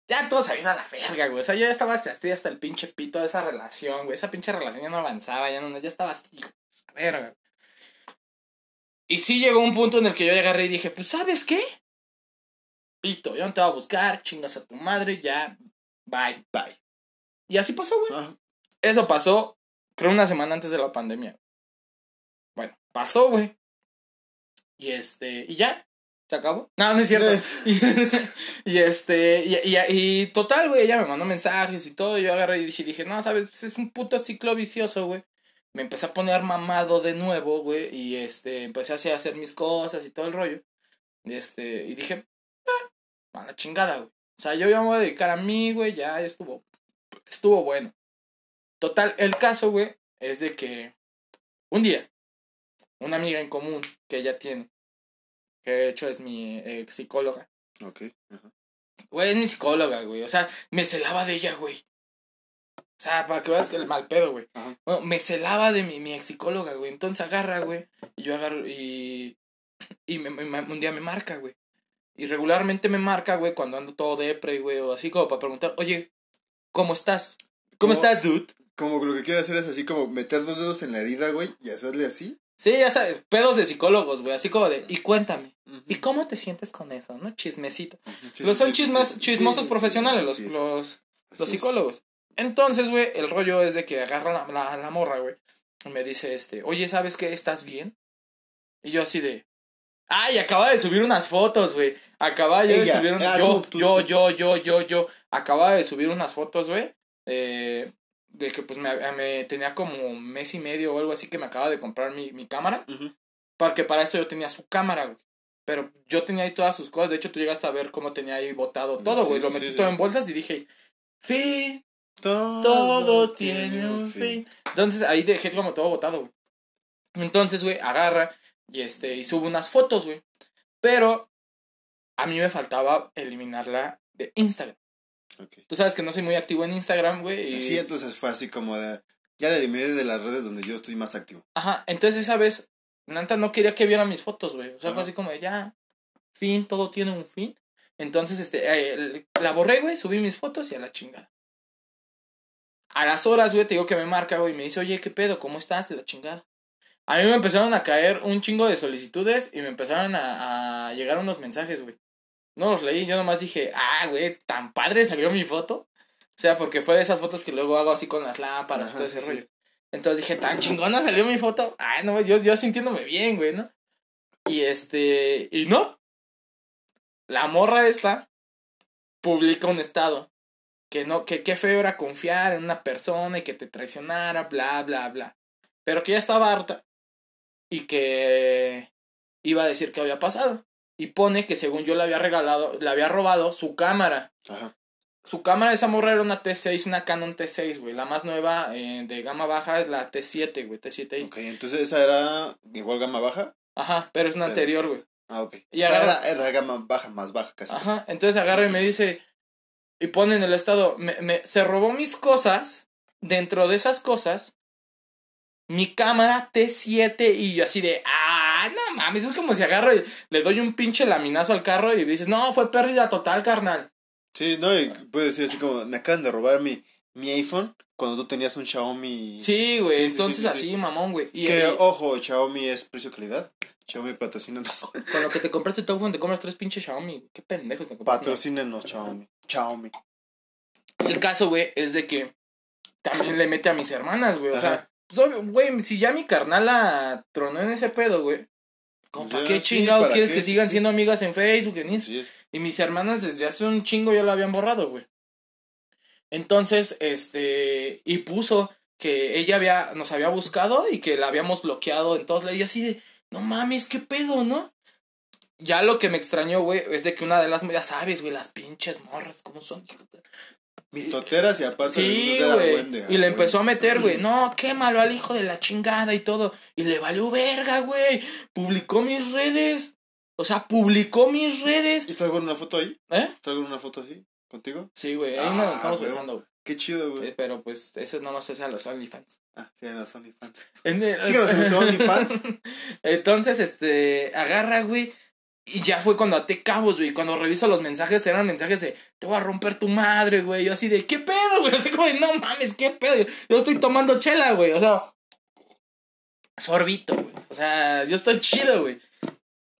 ya todo se había ido a la verga, güey. O sea, yo ya estaba hasta, hasta el pinche pito de esa relación, güey. Esa pinche relación ya no avanzaba, ya no, ya estaba así, a verga. Y sí llegó un punto en el que yo agarré y dije, pues, ¿sabes qué? Pito, yo no te voy a buscar, chingas a tu madre, ya, bye. Bye. Y así pasó, güey. Ah, Eso pasó, creo, una semana antes de la pandemia. Bueno, pasó, güey. Y este, y ya, se acabó. No, no es cierto. y, [LAUGHS] y este, y, y, y total, güey, ella me mandó mensajes y todo. y Yo agarré y dije, dije, no, sabes, Pues es un puto ciclo vicioso, güey. Me empecé a poner mamado de nuevo, güey. Y este, empecé así a hacer mis cosas y todo el rollo. Y este, y dije, ah, a la chingada, güey. O sea, yo ya me voy a dedicar a mí, güey, ya estuvo, estuvo bueno. Total, el caso, güey, es de que un día, una amiga en común que ella tiene, que de hecho es mi ex psicóloga, ok. ajá. güey, es mi psicóloga, güey, o sea, me celaba de ella, güey. O sea, para que veas que el mal pedo, güey. Bueno, me celaba de mi, mi ex psicóloga, güey. Entonces agarra, güey. Y yo agarro y. Y me- un día me marca, güey. Y regularmente me marca, güey, cuando ando todo depre, güey, o así como para preguntar, oye, ¿cómo estás? ¿Cómo, ¿Cómo? estás, dude? Como lo que quiere hacer es así como meter dos dedos en la herida, güey, y hacerle así. Sí, ya sabes, pedos de psicólogos, güey, así como de, y cuéntame, ¿y cómo te sientes con eso, no? Chismecito. Sí, los son sí, chismos, sí, chismosos profesionales, los, los, los psicólogos. Entonces, güey, el rollo es de que agarra la, la, la morra, güey, y me dice, este, oye, ¿sabes qué? ¿Estás bien? Y yo así de, ay, acaba de subir unas fotos, güey, acaba yo de subir un, ah, yo, tú, tú, yo, yo, yo, yo, yo, acaba de subir unas fotos, güey, eh, de que pues me, me tenía como un mes y medio o algo así que me acaba de comprar mi, mi cámara. Ujú. Porque para eso yo tenía su cámara, güey. Pero yo tenía ahí todas sus cosas. De hecho, tú llegaste a ver cómo tenía ahí botado todo, Sí, güey. Lo metí sí. todo en bolsas y dije, fin, Todo, todo tiene un fin. Entonces ahí dejé como todo botado, güey. Entonces, güey, agarra y este, y sube unas fotos, güey. Pero a mí me faltaba eliminarla de Instagram. Tú sabes que no soy muy activo en Instagram, güey. Y... Sí, entonces fue así como de. Ya la eliminé de las redes donde yo estoy más activo. Ajá, entonces esa vez, Nanta no quería que viera mis fotos, güey. O sea, fue así como de ya, fin, todo tiene un fin. Entonces, este, eh, la borré, güey, subí mis fotos y a la chingada. A las horas, güey, te digo que me marca, güey, y me dice, oye, ¿qué pedo? ¿Cómo estás? De la chingada. A mí me empezaron a caer un chingo de solicitudes y me empezaron a, a llegar unos mensajes, güey. No los leí, yo nomás dije, ah, güey, tan padre salió mi foto. O sea, porque fue de esas fotos que luego hago así con las lámparas y todo ese sí. rollo. Entonces dije, tan chingona salió mi foto. Ay, no, yo, yo sintiéndome bien, güey, ¿no? Y este, y no. La morra esta publica un estado. Que no, que qué feo era confiar en una persona y que te traicionara, bla, bla, bla. Pero que ya estaba harta. Y que iba a decir qué había pasado. Y pone que según yo le había regalado, le había robado su cámara. Ajá. Su cámara de esa morra era una T6, una Canon T6, güey. La más nueva eh, de gama baja es la T7, güey, T7i. Ok, entonces esa era igual gama baja. Ajá, pero es una Pero- anterior, güey. Ah, ok. Y O sea, agarra- era, era gama baja, más baja casi. casi. Ajá, entonces agarra y me dice, y pone en el estado, me, me- se robó mis cosas, dentro de esas cosas, mi cámara T7 y yo así de, ah, no mames, es como si agarro y le doy un pinche laminazo al carro y dices, no, fue pérdida total, carnal. Sí, no, y puedes decir así como, me acaban de robar mi, mi iPhone cuando tú tenías un Xiaomi. Sí, güey, Sí, entonces sí, sí, así, sí. mamón, güey. Y, Que, ojo, Xiaomi es precio-calidad. Xiaomi patrocínanos. [LAUGHS] con lo que te compraste tu iPhone te compras tres pinches Xiaomi, qué pendejo te compraste. Patrocínenos, Xiaomi. Xiaomi. El caso, güey, es de que también le mete a mis hermanas, güey. O sea. Pues, obvio, güey, si ya mi carnala tronó en ese pedo, güey. ¿Cómo para qué sí, chingados ¿para quieres qué? que sigan sí. siendo amigas en Facebook, en Instagram? Y mis hermanas desde hace un chingo ya lo habían borrado, güey. Entonces, este, y puso que ella había, nos había buscado y que la habíamos bloqueado en todos lados. Y así de, no mames, qué pedo, ¿no? Ya lo que me extrañó, güey, es de que una de las, ya sabes, güey, las pinches morras, ¿cómo son? Mitoteras y aparte Sí, güey. Y le empezó a meter, güey. No, quémalo al hijo de la chingada y todo. Y le valió verga, güey. Publicó mis redes. O sea, publicó mis ¿Y redes. está alguna foto ahí? ¿Eh? ¿Está alguna foto así? ¿Contigo? Sí, güey. Ahí Ah, nos estamos güey. besando, güey. Qué chido, güey. Eh, Pero pues, eso no nos hace a los OnlyFans. Ah, sí, en los OnlyFans. Síganos en nuestro [LAUGHS] OnlyFans. Entonces, este, agarra, güey. Y ya fue cuando até cabos, güey. Cuando reviso los mensajes, eran mensajes de, te voy a romper tu madre, güey. Yo así de, ¿qué pedo, güey? [LAUGHS] Así como de, no mames, ¿qué pedo? Yo estoy tomando chela, güey. O sea, sorbito, güey. O sea, yo estoy chido, güey.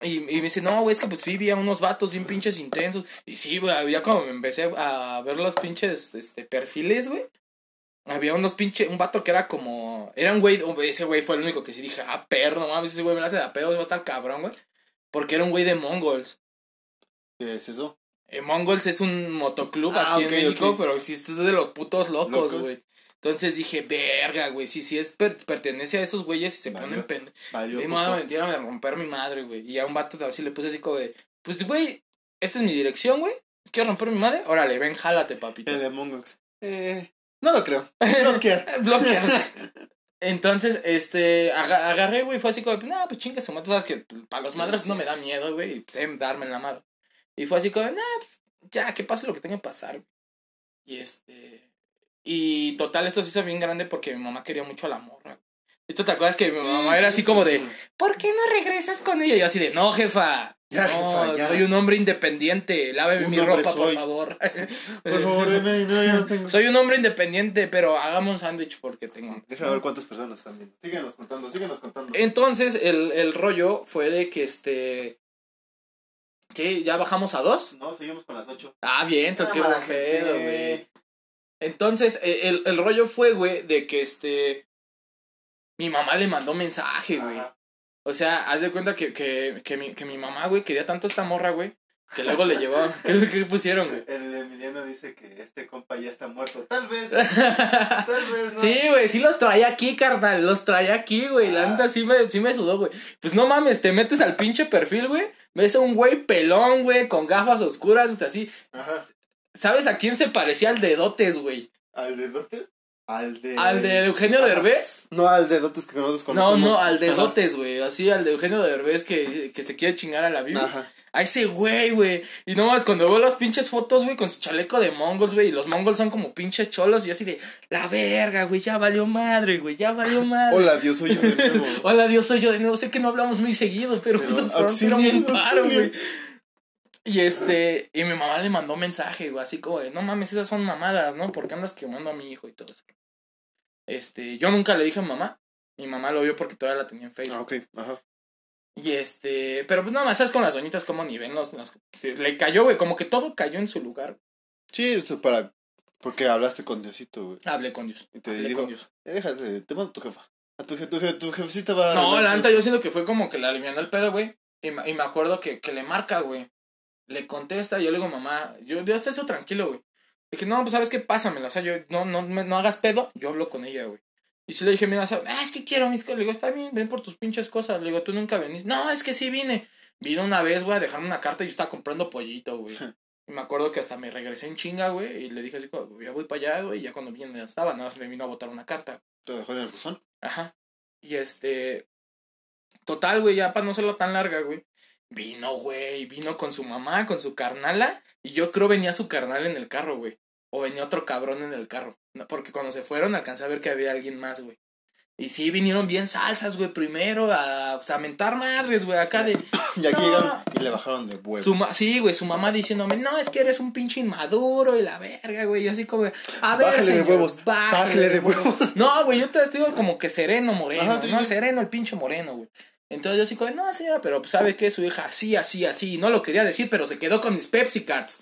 Y, y me dice, no, güey, es que pues sí, vi a unos vatos bien pinches intensos. Y sí, güey, ya como me empecé a ver los pinches este, perfiles, güey. Había unos pinches, un vato que era como, era un güey, ese güey fue el único que sí dije, ah, perro, no mames, ese güey me lo hace de pedo, va a estar cabrón, güey. Porque era un güey de Mongols. ¿Qué es eso? Eh, Mongols es un motoclub Ah, aquí en México, ok. pero sí es de los putos locos, güey. Entonces dije, verga, güey, si, si es per- pertenece a esos güeyes y se Valió. ponen pende. Valió. Y me a romper mi madre, güey. Y a un vato así le puse así como de, pues, güey, esta es mi dirección, güey. ¿Quieres romper mi madre? Órale, ven, jálate, papito. El de Mongox. Eh, no lo creo. [LAUGHS] Bloquear. Bloquear. [LAUGHS] Entonces, este, aga- agarré, güey, fue así como, pues, nah, pues chinga su madre, sabes que para los madres no me da miedo, güey, sé darme en la madre. Y fue así como, nah, pues, ya, que pase lo que tenga que pasar, güey. Y este, y total, esto se hizo bien grande porque mi mamá quería mucho a la morra. Y tú te acuerdas que mi mamá era así como de, ¿por qué no regresas con ella? Y yo así de, no, jefa. Ya, no, jefa, ya. soy un hombre independiente. Láveme Un mi ropa, por favor. [LAUGHS] Por favor, deme, no, ya no tengo. soy un hombre independiente, pero hagamos un sándwich porque tengo. Déjame ver cuántas personas viendo. Síguenos contando, síguenos contando. Entonces, el, el rollo fue de que este. Sí, ya bajamos a dos. No, seguimos con las ocho. Ah, bien, entonces qué buen pedo, güey. Entonces, eh, el, el rollo fue, güey, de que este. Mi mamá le mandó mensaje, güey. O sea, haz de cuenta que, que, que, mi, que mi mamá, güey, quería tanto esta morra, güey, que luego le llevó. [LAUGHS] ¿Qué, qué pusieron, güey? El Emiliano dice que este compa ya está muerto. Tal vez, [LAUGHS] tal vez, ¿no? Sí, güey, sí los traía aquí, carnal. Los traía aquí, güey. La Ah. neta sí me, sí me sudó, güey. Pues no mames, te metes al pinche perfil, güey. Ves a un güey pelón, güey, con gafas oscuras, hasta así. Ajá. ¿Sabes a quién se parecía al de Dotes, güey? ¿Al de Dotes? Al de. ¿Al de Eugenio Ajá. Derbez? No, al de Dotes que nosotros No, conocemos. no, al de Ajá. Dotes, güey. Así, al de Eugenio Derbez que, que se quiere chingar a la Biblia. Ajá. A ese güey, güey. Y nomás cuando veo las pinches fotos, güey, con su chaleco de mongols, güey. Y los mongols son como pinches cholos. Y yo así de, la verga, güey, ya valió madre, güey, ya valió madre. Hola, Dios, soy yo de nuevo. [LAUGHS] Hola, Dios, soy yo de nuevo. Sé que no hablamos muy seguido, pero, Pero, [LAUGHS] tírame un paro, güey. Y este, y mi mamá le mandó mensaje, güey, así como de, no mames, esas son mamadas, ¿no? ¿Por qué andas quemando a mi hijo y todo eso? Este, yo nunca le dije a mi mamá. Mi mamá lo vio porque todavía la tenía en Facebook. Ah, ok, ajá. Y este, pero pues nada más, ¿sabes con las doñitas como ni ven los, sí, le cayó, güey, como que todo cayó en su lugar. Sí, eso para. Porque hablaste con Diosito, güey. Hablé con Dios. Y te hablé con Dios. eh, déjate, te mando a tu jefa. A tu, tu, je- tu jefecita va a No, la neta, yo siento que fue como que le alivianó el pedo, güey. Y, y me acuerdo que, que le marca, güey. Le contesta, y yo le digo, mamá, yo, yo hasta eso tranquilo, güey. Dije, no, pues sabes qué, pásamela. O sea, yo, no, no, me- no hagas pedo, yo hablo con ella, güey. Y si le dije, mira, ¿sabes? ah, es que quiero mis cosas. Le digo, está bien, ven por tus pinches cosas. Le digo, tú nunca venís. No, es que sí vine. Vine una vez, güey, a dejarme una carta y yo estaba comprando pollito, güey. Y me acuerdo que hasta me regresé en chinga, güey. Y le dije así, ya voy para allá, güey. Y ya cuando vine ya estaba, nada más me vino a botar una carta. ¿Te dejó en el buzón? Ajá. Y este. Total, güey, ya para no serlo tan larga, güey. Vino, güey. Vino con su mamá, con su carnala. Y yo creo venía su carnal en el carro, güey. O venía otro cabrón en el carro. No, porque cuando se fueron alcancé a ver que había alguien más, güey. Y sí, vinieron bien salsas, güey, primero a, pues, a mentar madres, güey, acá de... [COUGHS] Y aquí No. llegaron y le bajaron de huevo. Su ma- sí, güey, su mamá diciéndome, no, es que eres un pinche inmaduro y la verga, güey. Y así como, a ver, Bájale de huevos, bájale, bájale de huevos. No, güey, yo te digo como que sereno moreno, Ajá, sí, ¿no? sí. El sereno, el pinche moreno, güey. Entonces yo así como, no, señora, pero sabe que su hija así, así, así. No lo quería decir, pero se quedó con mis Pepsi Cards.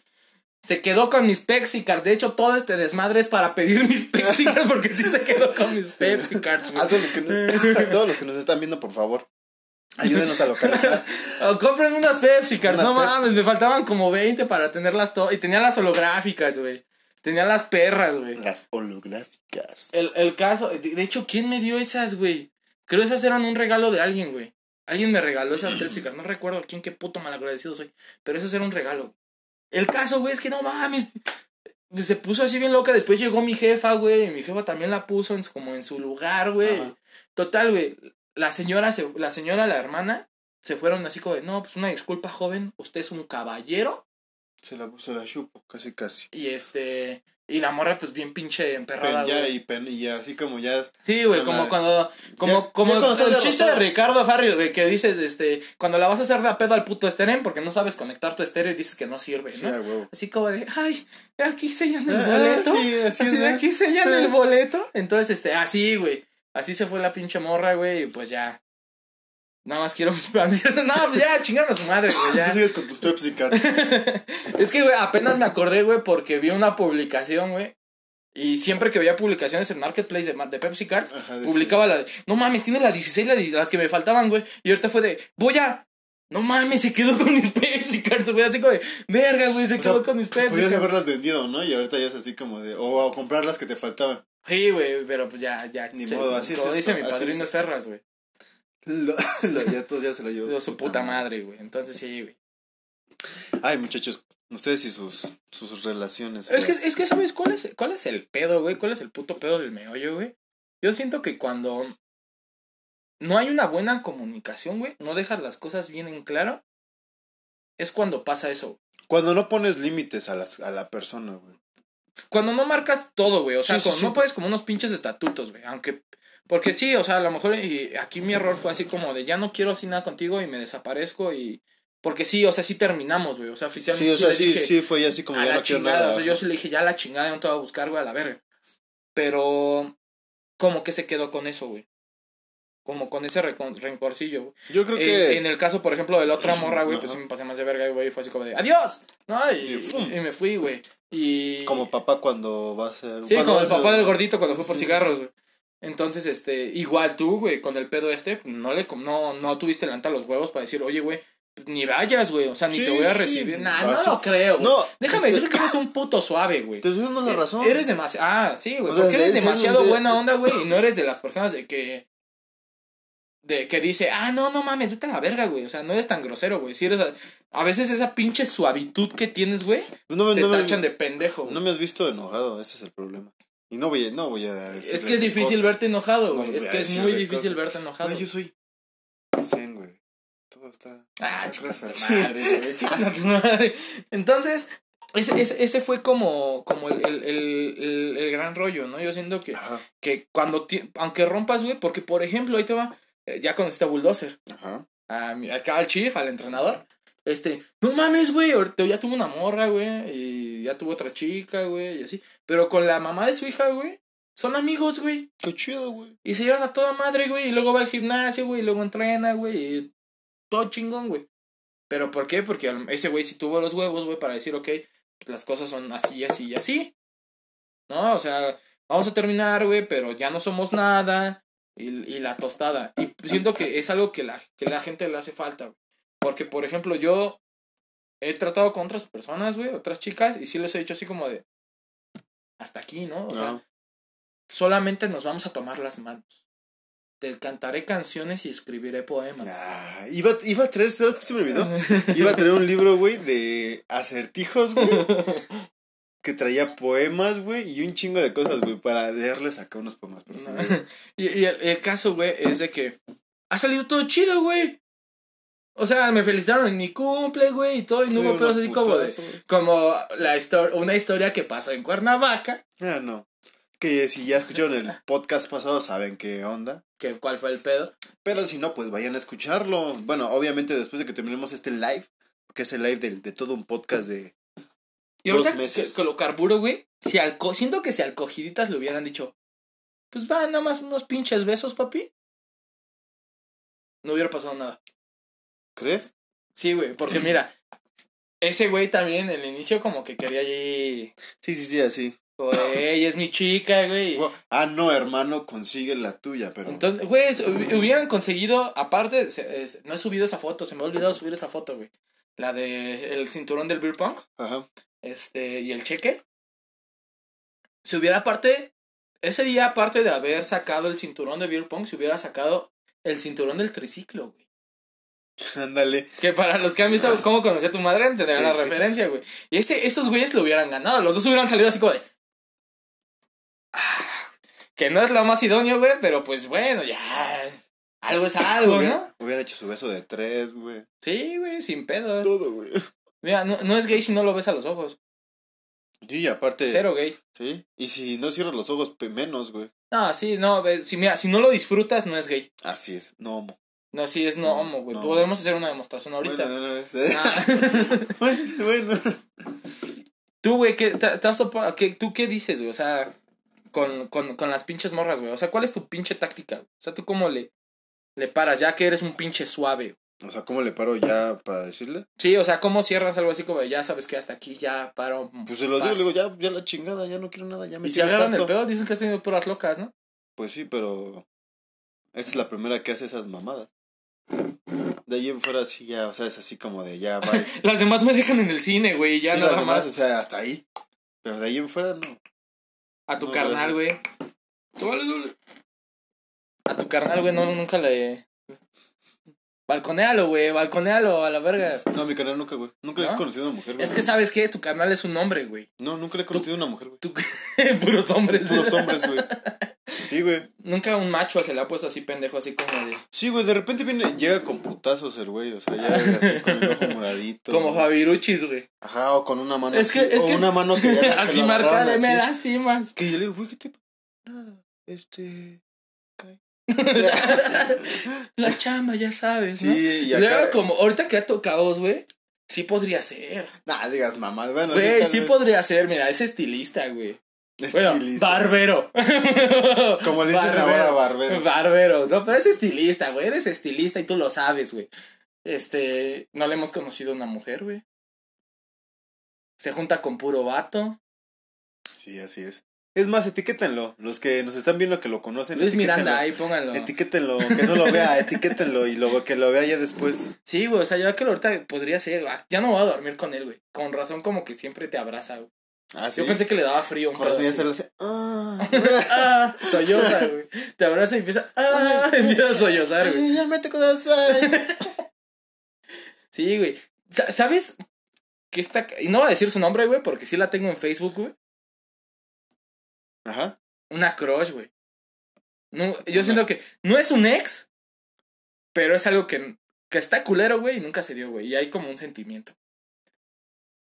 Se quedó con mis Pepsi Cards. De hecho, todo este desmadre es para pedir mis [LAUGHS] Pepsi Cards porque sí se quedó con mis Pepsi Cards, A todos, los que nos, a todos los que nos están viendo, por favor, ayúdenos a localizar. [LAUGHS] O compren unas Pepsi Cards, no Pepsi. mames, me faltaban como 20 para tenerlas todas. Y tenía las holográficas, güey. Tenía las perras, güey. Las holográficas. El, el caso, de, de hecho, ¿quién me dio esas, güey? Creo esas eran un regalo de alguien, güey. Alguien me regaló esas Pepsi. No recuerdo quién, qué puto malagradecido soy. Pero eso era un regalo. El caso, güey, es que no mames. Se puso así bien loca. Después llegó mi jefa, güey. Y mi jefa también la puso en su- como en su lugar, güey. Ajá. Total, güey. La señora, se, la señora, la hermana, se fueron así como de, no, pues una disculpa, joven. Usted es un caballero. Se la, se la chupo, casi, casi. Y este. Y la morra, pues bien pinche emperrada, Pen- ya, güey. y, pen- y así como ya. Sí, güey, como la- cuando, como, Ya- como ya cuando el chiste de. Ricardo Farrell, güey, que dices, este, cuando la vas a hacer de a pedo al puto estéreo porque no sabes conectar tu estéreo y dices que no sirve, Sí, huevo. Así como de, ay, aquí sellan el Ah, boleto. sí, así de ¿no? aquí sellan Sí. [LAUGHS] el boleto. Entonces, este, así, güey. Así se fue la pinche morra, güey, y pues ya. Nada más quiero [LAUGHS] mis planes. No, pues ya, chingaron a su madre, güey, Tú ya. sigues con tus Pepsi Cards. [LAUGHS] Es que, güey, apenas me acordé, güey, porque vi una publicación, güey. Y siempre que veía publicaciones en Marketplace de, de Pepsi Cards, Ajá, de- publicaba la de, no mames, tiene la 16, la las que me faltaban, güey. Y ahorita fue de, voy a, no mames, se quedó con mis [LAUGHS] Pepsi Cards, güey. Así como de, verga, güey, se O sea, quedó con mis Pepsi Podías haberlas vendido, ¿no? Y ahorita ya es así como de. O a comprar las que te faltaban. Sí, güey, pero pues ya, ya. Ni se- modo, así es como dice esto, mi padrino. Ferras, güey. Lo- [LAUGHS] lo- ya todos ya se lo llevó. Digo, su puta madre, güey. Entonces sí, güey. Ay, muchachos, ustedes y sus, sus relaciones. Es que, feas. es que, ¿sabes cuál es, cuál es el pedo, güey? ¿Cuál es el puto pedo del meollo, güey? Yo siento que cuando no hay una buena comunicación, güey, no dejas las cosas bien en claro, es cuando pasa eso. Cuando no pones límites a, las, a la persona, güey. Cuando no marcas todo, güey. O sea, Sí, sí, cuando sí. no puedes como unos pinches estatutos, güey. Aunque Porque sí, o sea, a lo mejor y aquí mi error fue así como de ya no quiero así nada contigo y me desaparezco y... Porque sí, o sea, sí terminamos, güey. O sea, Sí, oficialmente o sea, le sí, dije, sí, fue así como a ya la no quiero chingada. nada. O sea, yo sí le dije, ya la chingada, no te voy a buscar, güey, a la verga. Pero, como que se quedó con eso, güey. Como con ese rencorcillo, güey. Yo creo En, que. en el caso, por ejemplo, de la otra morra, güey, pues sí me pasé más de verga, güey. Fue así como de, ¡adiós! ¿No? Y, Y ¡fum! y me fui, güey. Y. Como papá cuando va a ser. Sí, como el papá del gordito cuando fue por Sí, sí, cigarros, sí. güey. Entonces, este, igual tú, güey, con el pedo este, no le, no, no tuviste levanta los huevos para decir, oye, güey, pues, ni vayas, güey, o sea, ni Sí, te voy a sí. recibir. Nah, Ah, no sí. lo creo, güey. No, Déjame decir que eres un puto suave, güey. Te estoy dando la razón. E-, Eres demasiado. Ah, sí, güey. O sea, porque eres es- es demasiado de- buena onda, güey. Y no [LAUGHS] eres de las personas de que. De que dice, ah, no, no mames, vete a la verga, güey. O sea, no eres tan grosero, güey. Si eres. A, a veces esa pinche suavitud que tienes, güey, No me, te no me- tachan de pendejo, güey. no me has visto enojado, ese es el problema. Y no voy, a- no voy a es que es difícil verte enojado, güey. No es que es muy difícil verte enojado. No, yo soy zen, güey. Todo está. Ah, madre, [LAUGHS] madre. Entonces, ese, ese, ese fue como, como el, el, el, el, el gran rollo, ¿no? Yo siento que, Ajá. que cuando, aunque rompas, güey, porque por ejemplo, ahí te va, eh, ya conociste a Bulldozer, Ajá. a, acá al chief, al entrenador. Este, no mames, güey, ya tuvo una morra, güey, y ya tuvo otra chica, güey, y así. Pero con la mamá de su hija, güey, son amigos, güey. Qué chido, güey. Y se llevan a toda madre, güey. Y luego va al gimnasio, güey. Y luego entrena, güey. Y todo chingón, güey. ¿Pero por qué? Porque ese güey sí tuvo los huevos, güey, para decir, ok, pues las cosas son así, así y así. ¿No? O sea, vamos a terminar, güey, pero ya no somos nada. Y, y la tostada. Y siento que es algo que la, que la gente le hace falta, güey. Porque, por ejemplo, yo he tratado con otras personas, güey, otras chicas, y sí les he dicho así como de. Hasta aquí, ¿no? O sea, No. solamente nos vamos a tomar las manos. Te cantaré canciones y escribiré poemas. Ah, iba, iba a traer, ¿sabes qué se me olvidó? [LAUGHS] Iba a traer un libro, güey, de acertijos, güey. [LAUGHS] Que traía poemas, güey, y un chingo de cosas, güey, para leerles acá unos poemas. Pero olvidó. [LAUGHS] y y el, el caso, güey, es de que ha salido todo chido, güey. O sea, me felicitaron en mi cumple, güey, y todo, y no hubo pedos así como de, como la historia, una historia que pasó en Cuernavaca, Ah, no. Que si ya escucharon el podcast pasado, saben qué onda. que cuál fue el pedo. Pero si no, pues vayan a escucharlo. Bueno, obviamente después de que terminemos este live, porque es el live del- de, todo un podcast de... Y Dos ahorita que, meses. que lo carburo, güey, si al co- siento que si al cogiditas le hubieran dicho, pues va, nada más unos pinches besos, papi. No hubiera pasado nada. ¿Crees? Sí, güey, porque mira, ese güey también en el inicio como que quería allí, Sí, sí, sí, así. güey, es mi chica, güey. Ah, no, hermano, consigue la tuya, pero... Entonces, güey, hub- hubieran conseguido, aparte, no he subido esa foto, se me ha olvidado subir esa foto, güey. La de el cinturón del beer punk, Ajá. este, y el cheque. Se hubiera aparte, ese día aparte de haber sacado el cinturón de beer punk, se hubiera sacado el cinturón del triciclo, güey. [LAUGHS] Ándale. Que para los que han visto cómo conocí a tu madre entenderán Sí, la sí. referencia, güey. Y ese, esos güeyes lo hubieran ganado. Los dos hubieran salido así como de. "Ah", que no es lo más idóneo, güey, pero pues bueno, ya. Algo es [LAUGHS] algo, Hubiera, ¿no? hubiera hecho su beso de tres, güey. Sí, güey, sin pedo. Todo, güey. [LAUGHS] Mira, no, no es gay si no lo ves a los ojos. Sí, aparte... Cero gay. Sí. Y si no cierras los ojos, menos, güey. No, sí, no, si, mira, si no lo disfrutas, no es gay. Así es. No. No, sí es no No, homo, güey. no. Podemos hacer una demostración ahorita. Bueno, no, es- Ah. [LAUGHS] bueno, bueno. Tú, güey, ¿qué, te, te qué- ¿tú qué dices, güey? O sea, con, con, con las pinches morras, güey. O sea, ¿cuál es tu pinche táctica? O sea, ¿tú cómo le, le paras ya que eres un pinche suave? O sea, ¿cómo le paro ya para decirle? Sí, o sea, ¿cómo cierras algo así como ya sabes que hasta aquí ya paro? Pues se los paz"? digo, le digo, ya, ya la chingada, ya no quiero nada, ya me Y si agarran el pedo, dicen que has tenido puras locas, ¿no? Pues sí, pero esta es la primera que hace esas mamadas. De ahí en fuera sí ya, o sea, es así como de ya, bye. [LAUGHS] Las demás me dejan en el cine, güey, ya sí, nada las demás, más. o sea, hasta ahí. Pero de ahí en fuera no. A tu no, carnal, güey. A tu carnal, güey, no, nunca le... Balconealo, güey, balconealo a la verga. No, mi canal nunca, güey. Nunca le he conocido a una mujer, güey. Es que, ¿sabes qué? Tu carnal es un hombre, güey. No, nunca le he conocido a una mujer, güey. [LAUGHS] Puros hombres. Puros hombres, güey. [LAUGHS] Sí, güey. Nunca un macho se le ha puesto así pendejo, así como de... Sí, güey, de repente viene, llega con putazos el güey, o sea, ya así con el ojo moradito. Como güey. Javiruchis, güey. Ajá, o con una mano Es que- así, es o que- una mano que ya [LAUGHS] que así marcada me lastimas. Que yo le digo, güey, ¿qué te? Nada, este... cae". [LAUGHS] La chamba, ya sabes, ¿no? Sí, y Luego, acá. como ahorita que ha tocado, güey, sí podría ser. Nah, digas mamá. Bueno, Güey, sí vez. podría ser, mira, es estilista, güey. Bueno, Estilista. barbero. [LAUGHS] Como le dicen ahora, barberos. Barberos, no, pero es estilista, güey. Eres estilista y tú lo sabes, güey. Este, no le hemos conocido a una mujer, güey. Se junta con puro vato. Sí, así es. Es más, etiquétenlo. Los que nos están viendo que lo conocen. Luis. Miranda, ahí pónganlo. Etiquétenlo, que no lo vea, [LAUGHS] etiquétenlo y luego que lo vea ya después. Sí, güey, o sea, yo que ahorita podría ser, ah, ya no voy a dormir con él, güey. Con razón como que siempre te abraza, güey. Ah, sí. Yo pensé que le daba frío un ya te lo hace. Ah. Solloza, güey. Te abraza y empieza, ah, [LAUGHS] empieza a sollozar, güey. Ya. Sí, güey. Sa- ¿Sabes? Que esta... Y no voy a decir su nombre, güey, porque sí la tengo en Facebook, güey. Ajá. Una crush, güey. No, yo siento que no es un ex, pero es algo que, que está culero, güey, y nunca se dio, güey. Y hay como un sentimiento.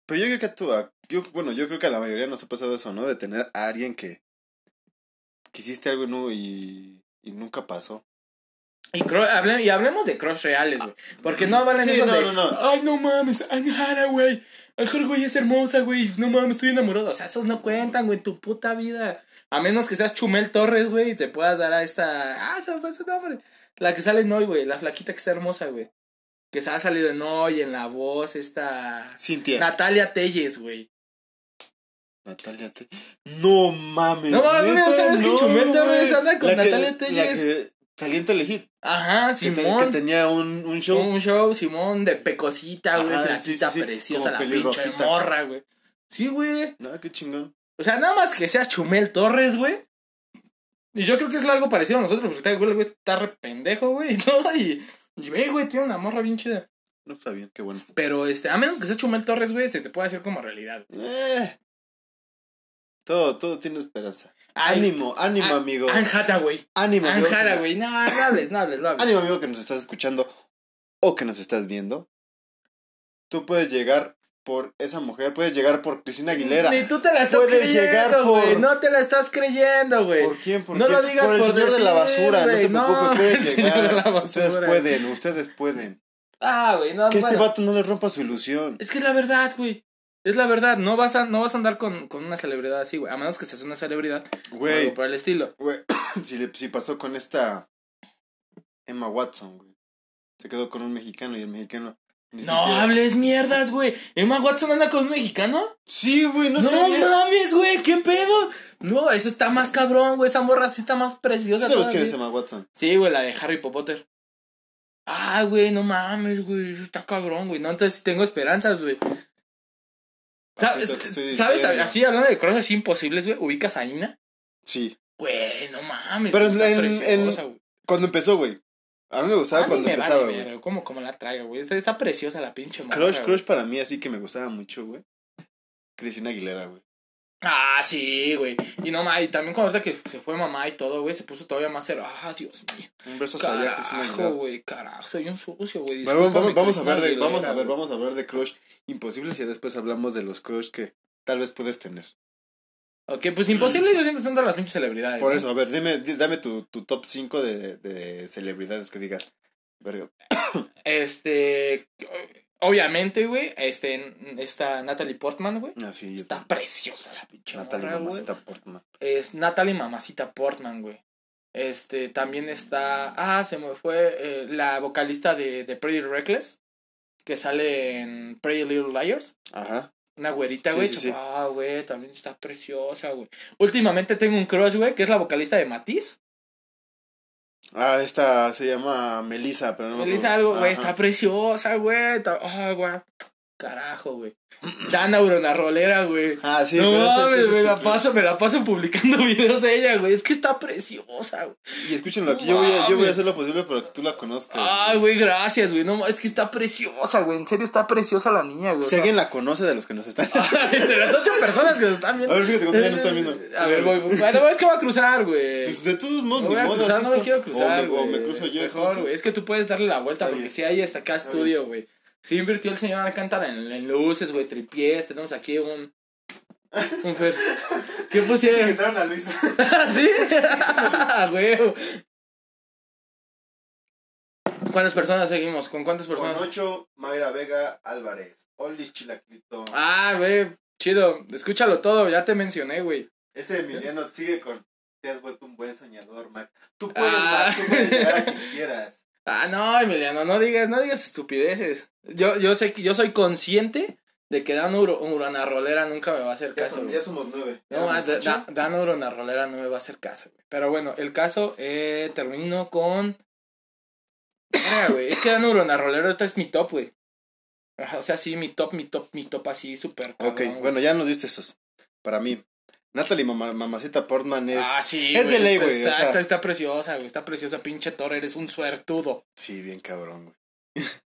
Pero yo creo que a tu, a- yo, bueno, yo creo que a la mayoría nos ha pasado eso, ¿no? De tener a alguien que, que hiciste algo ¿no? y, y nunca pasó. Y, hable- y hablemos de crush reales, güey. Porque no valen Sí, eso no, de. no, no. Ay, no mames, Anjara, güey. Anjara, güey, es hermosa, güey. No mames, estoy enamorado. O sea, esos no cuentan, güey, en tu puta vida. A menos que seas Chumel Torres, güey, y te puedas dar a esta. Ah, se me fue su nombre. La que sale en hoy, güey. La flaquita que está hermosa, güey. Que se ha salido en hoy, en la voz, esta. Cintia. Natalia Telles, güey. Natalia te... No mames. No mames, ¿sabes que Chumel Torres güey. anda con La que- Natalia La Telles? que salía en Telehit. Ajá, Que, te- Simón. que tenía un, un show. Un show, Simón, de pecosita, güey. Flaquita, sí, sí, sí, preciosa, la pinche morra, güey. Sí, güey. No, qué chingón. O sea, nada más que seas Chumel Torres, güey. Y yo creo que es algo parecido a nosotros, porque está, güey, el güey está re pendejo, güey, [LAUGHS] y todo. Y, y ve, güey, tiene una morra bien chida. No está bien, qué bueno. Pero, este, a menos que seas Chumel Torres, güey, se te puede hacer como realidad. Eh. Todo, todo tiene esperanza. Ay, ánimo, ánimo, amigo. Anjata, güey. Ánimo, amigo. Anjara, güey. No, no hables, no hables, no hables. Ánimo, amigo, que nos estás escuchando o que nos estás viendo. Tú puedes llegar por esa mujer, puedes llegar por Cristina Aguilera. Ni tú te la estás Puedes llegar creyendo, güey. por- No te la estás creyendo, güey. ¿Por quién? ¿Por No quién? lo digas por el por señor de la basura, no te no, preocupes, [LAUGHS] el puedes señor de llegar. Ustedes pueden, ustedes pueden. Ah, güey, no, Que este bueno. vato no le rompa su ilusión. Es que es la verdad, güey. Es la verdad. No vas a, no vas a andar con, con una celebridad así, güey. A menos que seas una celebridad. Güey, algo por el estilo. güey, [COUGHS] si, le, si pasó con esta Emma Watson, güey. Se quedó con un mexicano y el mexicano No siquiera- hables mierdas, güey. ¿Emma Watson anda con un mexicano? Sí, güey, no, No, sabía. mames, güey. ¿Qué pedo? No, eso está más cabrón, güey. Esa morra sí está más ¿Sí preciosa. sabes quién es Emma Watson? Sí, güey, la de Harry Potter. Ah, güey, no mames, güey. Eso está cabrón, güey. No, entonces tengo esperanzas, güey. ¿Sabes? ¿Sabes? Así hablando de cosas imposibles, güey. ¿Ubicas a Ina? Sí. Güey, no mames. Pero en- en- preciosa, güey. Cuando empezó, güey. A mí me gustaba A mí cuando me empezaba, vale güey. ¿Cómo, cómo la traiga, güey? Está, está preciosa la pinche morra, Crush, güey. Crush para mí, así que me gustaba mucho, güey. Cristina Aguilera, güey. Ah, sí, güey. Y no, ma, y también cuando ahorita que se fue mamá y todo, güey, se puso todavía más cero. Ah, Dios mío. Un beso Cristina Carajo, Aguilera. güey, carajo. Soy un sucio, güey. Vamos, Discúlpame, vamos a Cristina hablar de, Aguilera, vamos a ver, güey. vamos a hablar de crush imposibles y después hablamos de los crush que tal vez puedes tener. Ok, pues imposible yo siento tanto las pinches celebridades. Por ¿no? eso, a ver, dime, di- dame tu, tu top 5 de, de celebridades que digas. Verga. [COUGHS] Este. Obviamente, güey. Este. Está Natalie Portman, güey. Ah, sí, Está también. preciosa la pinche Natalie morra. Mamacita Portman. Es Natalie Mamacita Portman, güey. Este, también está. Ah, se me fue eh, la vocalista de, de Pretty Reckless. Que sale en Pretty Little Liars. Ajá. Una güerita, güey. sí, sí. Ah, güey, también está preciosa, güey. Últimamente tengo un crush, güey, que es la vocalista de Matiz. Ah, esta se llama Melissa, pero no me Melissa acuerdo. algo, güey, está preciosa, güey. Ah, güey. Carajo, güey. Dana Rolera, güey. Ah, sí, no pero mames, es me la paso, me la paso publicando [LAUGHS] videos de ella, güey. Es que está preciosa, güey. Y escúchenlo aquí, No yo voy, a, yo voy a hacer lo posible para que tú la conozcas. Ay, güey, gracias, güey. No, es que está preciosa, güey. En serio está preciosa la niña, güey. o si sea, alguien la conoce de los que nos están. [LAUGHS] de las ocho personas que nos están viendo. A ver, fíjate cuántos ya nos están viendo. [LAUGHS] A ver, voy, voy. Bueno, es que voy a cruzar, güey. Pues de todos modos, Me ni modo, cruzar, no me quiero cruzar, güey. me cruzo yo. Mejor, güey. Es que tú puedes darle la vuelta porque si hay hasta acá estudio, güey. Sí invirtió el señor Alcántara en, en luces, güey, tripiés. Tenemos aquí un... Un fer... [LAUGHS] ¿Qué pusieron? Quitaron a Luis. [LAUGHS] [LAUGHS] ¿Sí? Ah, güey. ¿Cuántas personas seguimos? ¿Con cuántas personas? Con 8, Mayra Vega Álvarez. Olis Chilaquito. Ah, güey, chido. Escúchalo todo, ya te mencioné, güey. Ese Emiliano sigue con. Te has vuelto un buen soñador, Max. Tú puedes, Ah. Max, tú puedes llegar a quien quieras. Ah, no, Emiliano, no digas, no digas estupideces. Yo, yo sé que yo soy consciente de que Dan Uro- Urana Rolera nunca me va a hacer Ya, caso. son- ya somos nueve. Ya No, somos Da- Dan Urana Rolera no me va a hacer caso, güey. Pero bueno, el caso eh, termino con. Verga, güey. Es que Dan Urana Rolera ahorita es mi top, güey. O sea, sí, mi top, mi top, mi top así, súper. Ok, güey. bueno, ya nos diste esos. Para mí. Natalie Mama- Mamacita Portman es. ah, sí, es de ley, está- güey, o Está, sea. está- está preciosa, güey. Está preciosa, pinche Thor. Eres un suertudo. Sí, bien cabrón, güey. [LAUGHS]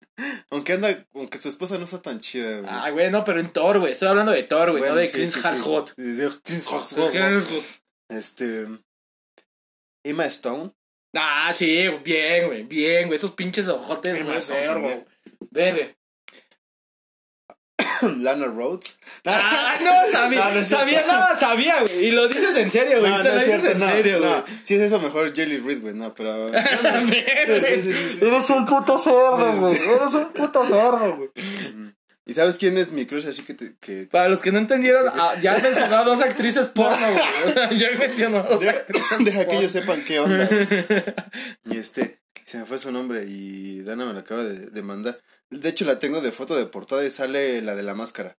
aunque anda, aunque su esposa no está tan chida, güey. Ay, güey, no, pero en Thor, güey. Estoy hablando de Thor, güey, Bueno, no de sí, Chris sí, sí. Hardhot. De Chris Hardhot. Este. Emma Stone. Ah, sí, bien, güey, bien, güey. Esos pinches ojotes, güey. Verga. [COUGHS] Lana Rhodes. Ah, no, sabía, No, no es sabía, no, sabía, güey. Y lo dices en serio, güey. No, no es cierto, en no, serio, no. Si es eso, mejor Jelly Reed, güey, no, pero. [LAUGHS] Eres un puto cerdo, güey. Eres un puto cerdo, güey. ¿Y sabes quién es mi crush? Así que. Te, que... Para los que no entendieron, ah, ya mencionó a dos actrices [LAUGHS] porno, güey. Ya mencionó a dos Deja, actrices deja que ellos sepan qué onda. güey. [LAUGHS] Y este, se me fue su nombre y Dana me lo acaba de, de mandar. De hecho, la tengo de foto de portada y sale la de la máscara.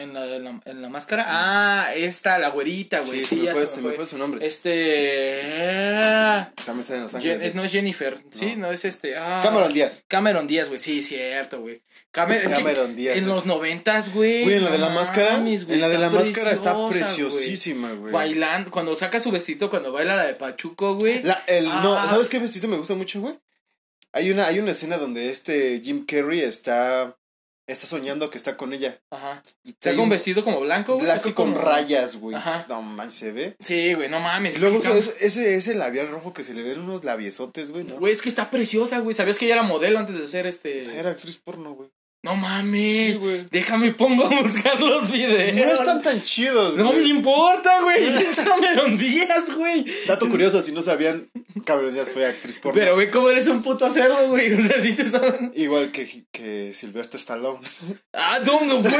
¿En la, en la, en la máscara? Ah, esta, la güerita, güey. Sí, Sí, se, me fue, se se me me fue. fue su nombre. Este. ah, También sale en Los Ángeles. es, no es Jennifer, ¿sí? No. Es este. ah, Cameron Díaz. Cameron Díaz, güey. Sí, cierto, güey. Camer- Cameron Díaz. En es- los noventas, güey. Güey, en la de la máscara. mames, güey, en la de la máscara está preciosísima, güey. Bailando, cuando saca su vestido, cuando baila la de Pachuco, güey. La, el, no, Ah. ¿sabes qué vestido me gusta mucho, güey? Hay una, hay una escena donde este Jim Carrey está, está soñando que está con ella. Ajá. Y trae un vestido como blanco, güey. blanco así con como- rayas, güey. Ajá. No man, se ve. Sí, güey, no mames. Y luego ese, ese labial rojo que se le ven unos labiesotes, güey, ¿no? Güey, es que está preciosa, güey. ¿Sabías que ella era modelo antes de ser este. Era actriz porno, güey. No mames. Sí, güey. Déjame pongo a buscar los videos. No están tan chidos, No me güey. importa, güey. Es Cameron Díaz, güey. Dato curioso, si no sabían, Cameron Díaz fue actriz porno. Pero, güey, ¿cómo eres un puto cerdo, güey? O sea, sí te saben. Igual que, que Sylvester Stallone. Ah, no, no, güey.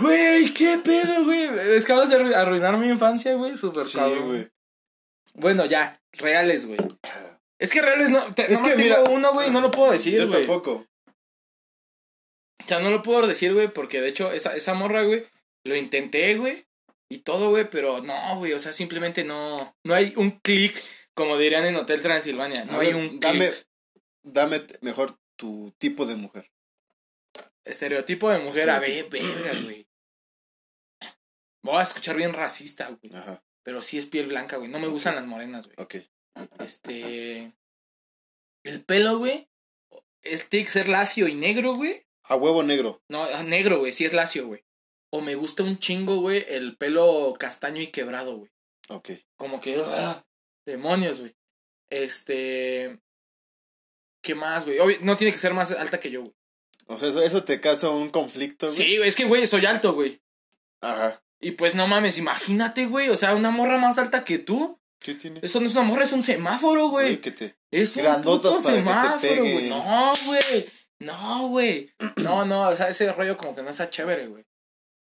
Güey, qué pedo, güey. Es que acabas de arru- arruinar mi infancia, güey. Súper Sí, güey. Bueno, ya. Reales, güey. Es que reales no. Te, Es que mira- uno, güey. No lo puedo decir, Yo güey. tampoco. O sea, no lo puedo decir, güey, porque de hecho esa, esa morra, güey, lo intenté, güey, y todo, güey, pero no, güey, o sea, simplemente no, no hay un clic, como dirían en Hotel Transilvania, no A hay ver, un dame, clic. dame t- mejor tu tipo de mujer. Estereotipo de mujer, a ver, verga, güey. Voy a escuchar bien racista, güey, Ajá, pero sí es piel blanca, güey, no me gustan las morenas, güey. ok. Este... El pelo, güey, es, tiene que ser lacio y negro, güey. A huevo negro. No, ah, negro, güey, sí es lacio, güey. O me gusta un chingo, güey, el pelo castaño y quebrado, güey. Ok. Como que. ¡ah! demonios, güey. Este. ¿Qué más, güey? No tiene que ser más alta que yo, güey. O sea, eso, eso te causa un conflicto, güey. Sí, güey, es que, güey, soy alto, güey. Ajá. Y pues no mames, imagínate, güey. O sea, una morra más alta que tú. ¿Qué tiene? Eso no es una morra, es un semáforo, güey. Que te... Es un puto para que te semáforo, güey. No, güey. No, güey. No, no, o sea, ese rollo como que no está chévere, güey.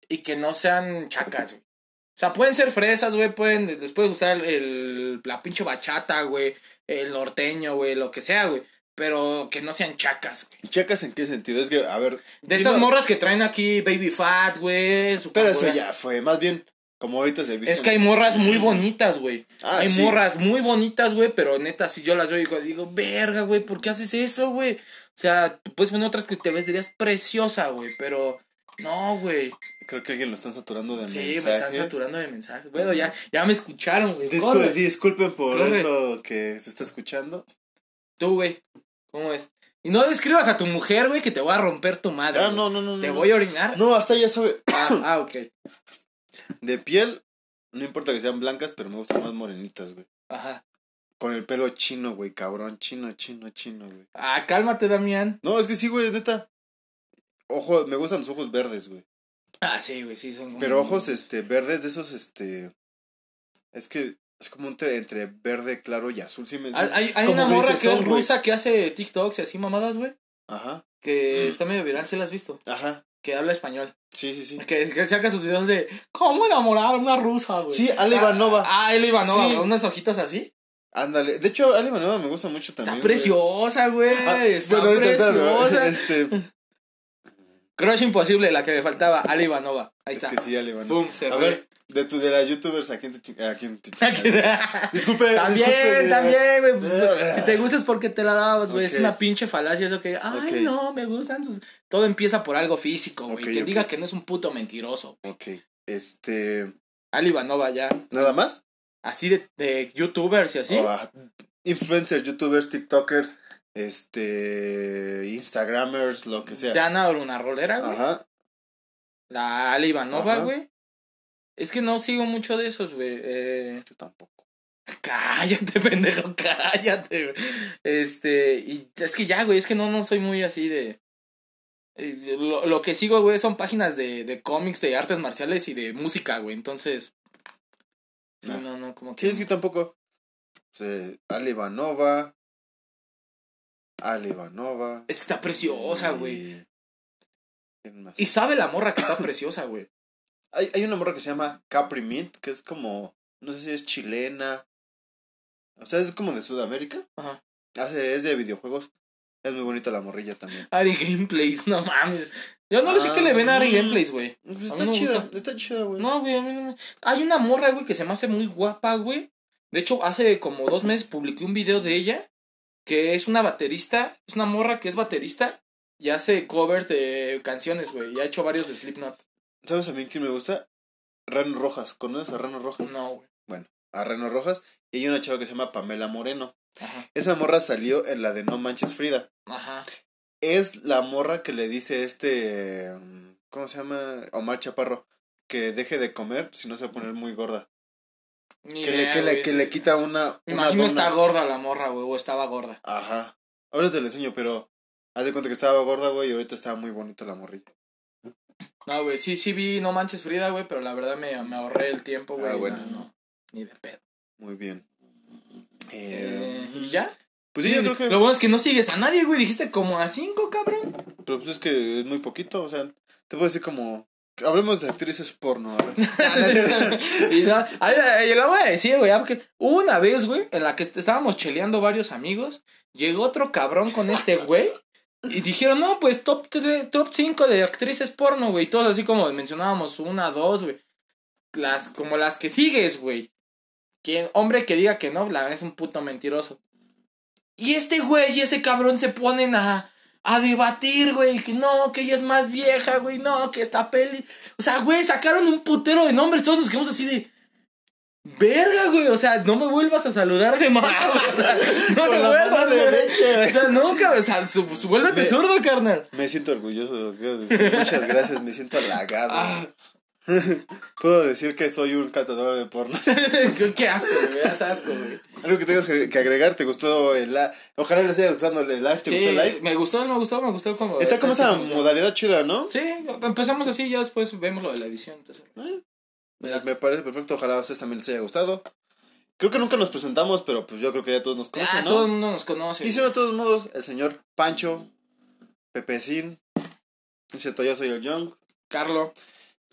Y que no sean chacas, güey. O sea, pueden ser fresas, güey, pueden, les puede gustar el, la pinche bachata, güey, el norteño, güey, lo que sea, güey. Pero que no sean chacas, güey. ¿Checas en qué sentido? Es que, a ver... De estas morras que traen aquí Baby Fat, güey. Pero eso ya fue, más bien, como ahorita se viste. Es que hay morras muy bonitas, güey. Ah, hay sí. morras muy bonitas, güey, pero neta, si yo las veo, digo, digo, verga, güey, ¿por qué haces eso, güey? O sea, tú puedes poner otras que te verías preciosa, güey, pero no, güey. Creo que alguien lo están saturando de Sí, mensajes. me están saturando de mensajes. Bueno, ya, ya me escucharon, güey. Discul- disculpen por Corre. eso que se está escuchando. Tú, güey, ¿cómo es? Y no describas a tu mujer, güey, que te voy a romper tu madre. Ah, no, no, no. ¿Te no. voy a orinar? No, hasta ya sabe. [COUGHS] Ah, ah, ok. De piel, no importa que sean blancas, pero me gustan más morenitas, güey. Ajá. Con el pelo chino, güey, cabrón. Chino, chino, chino, güey. Ah, cálmate, Damián. No, es que sí, güey, neta. Ojo, me gustan los ojos verdes, güey. Ah, sí, güey, sí, son Pero ojos, este, verdes de esos, este. Es que Es como entre verde claro y azul. Sí me Hay, hay- una morra que es son, rusa que hace TikToks y así mamadas, güey. Ajá, Que está medio viral, ¿se la has visto? ajá. Que habla español. Sí, sí, sí. Que, que saca sus videos de cómo enamorar a una rusa, güey. Sí, Ale Ivanova. Ah, Ale Ivanova, Sí. con unos ojitos así. Ándale. De hecho, Ale Ivanova me gusta mucho también. Está güey. preciosa, güey. Ah, está bueno, preciosa. Este, Crush imposible, la que me faltaba. Ale Ivanova. Ahí es está. que sí, Ale Ivanova. Pum, se A fue. ver, de, tu, de las youtubers, ¿a quién te, [LAUGHS] chingas? Disculpe, [LAUGHS] También, disculpe. también, güey. pues, [LAUGHS] si te gusta es porque te la dabas, güey. Es una pinche falacia eso que, ay, no, me gustan sus... Todo empieza por algo físico, güey. Ok, Quien ok. diga que no es un puto mentiroso. Ok, este... Ali Ivanova ya. ¿Nada más? Así de, de youtubers y así. Influencers, youtubers, tiktokers, este... Instagramers, lo que sea. Dana una rolera, güey. Ajá. La Ali Ivanova, Ajá. güey. Es que no sigo mucho de esos, güey. Eh, Yo tampoco. cállate, [LAUGHS] pendejo, cállate, güey. Este, y es que ya, güey, es que no, no soy muy así de... eh, Lo, lo que sigo, güey, son páginas de, de cómics, de artes marciales y de música, güey. Entonces... Sí, Ah. no, no, como que... Sí, es que yo tampoco. O sea, Ale Ivanova. Ale Ivanova. Es que está preciosa, güey. Y sabe la morra que está preciosa, güey. Hay, hay una morra que se llama Capri Mint, que es como, no sé si es chilena. O sea, es como de Sudamérica. Ajá. Hace, es de videojuegos. Es muy bonita la morrilla también. Ari Gameplays, no mames. Yo no le sé Ah, qué le ven a Ari mm. Gameplays, güey. Pues está chida, gusta. está chida, güey. No, güey, a mí no me... Hay una morra, güey, que se me hace muy guapa, güey. De hecho, hace como dos meses publiqué un video de ella, que es una baterista, es una morra que es baterista y hace covers de canciones, güey. Y ha hecho varios de Slipknot. ¿Sabes a mí quién me gusta? Reno Rojas. ¿Conoces a Reno Rojas? No, güey. A Reno Rojas. Y hay una chava que se llama Pamela Moreno. Ajá, Esa morra salió en la de No Manches Frida. ajá. Es la morra que le dice este. ¿Cómo se llama? Omar Chaparro. Que deje de comer si no se va a poner muy gorda. Ni Que, le, que, le, que le quita una. Me una imagino dona. está gorda la morra, güey, o estaba gorda. Ajá. Ahora te lo enseño, pero. Haz de cuenta que estaba gorda, güey, y ahorita estaba muy bonita la morrilla. No, güey, sí, sí vi No Manches Frida, güey, pero la verdad me, me ahorré el tiempo, güey. Ah, no, bueno. no, ni de pedo. Muy bien. Eh, ¿Y ya? Pues sí, yo creo que. Lo bueno es que no sigues a nadie, güey. Dijiste como a cinco, cabrón. Pero pues es que es muy poquito, o sea. Te puedo decir como. Hablemos de actrices porno, a ver. [LAUGHS] y ay, ay, yo le voy a decir, güey, ah, porque hubo una vez, güey, en la que estábamos cheleando varios amigos. Llegó otro cabrón con este güey. Y dijeron, no, pues top 3, top 5 de actrices porno, güey. Todos así como mencionábamos, una, dos, güey. Las, como las que sigues, güey. Quien, hombre que diga que no, la verdad es un puto mentiroso. Y este güey y ese cabrón se ponen a, a debatir, güey. Que no, que ella es más vieja, güey. No, que esta peli. O sea, güey, sacaron un putero de nombres. Todos nos quedamos así de. Verga, güey. O sea, no me vuelvas a saludar de. [LAUGHS] O sea, no Con me la vuelvas, mano güey. O sea, no, cabrón. O sea, su, su- vuélvete Me- zurdo, carnal. Me siento orgulloso de que de. Muchas gracias, me siento halagado. Ah, [LAUGHS] Puedo decir que soy un catador de porno. [LAUGHS] qué, asco, güey. Das asco, güey. Algo que tengas que agregar, ¿te gustó el live? Ojalá les haya gustado el live, ¿te Sí, gustó el live? me gustó, me gustó, me gustó como. Está como esa modalidad chida, ¿no? Sí, empezamos así, ya después vemos lo de la edición. Entonces, Eh, me parece perfecto, ojalá a ustedes también les haya gustado. Creo que nunca nos presentamos, pero pues yo creo que ya todos nos conocen, Ah, ¿no? todo el mundo nos conoce. Y si no, de todos modos, el señor Pancho, Pepecín, es cierto, yo soy el Young. Carlo.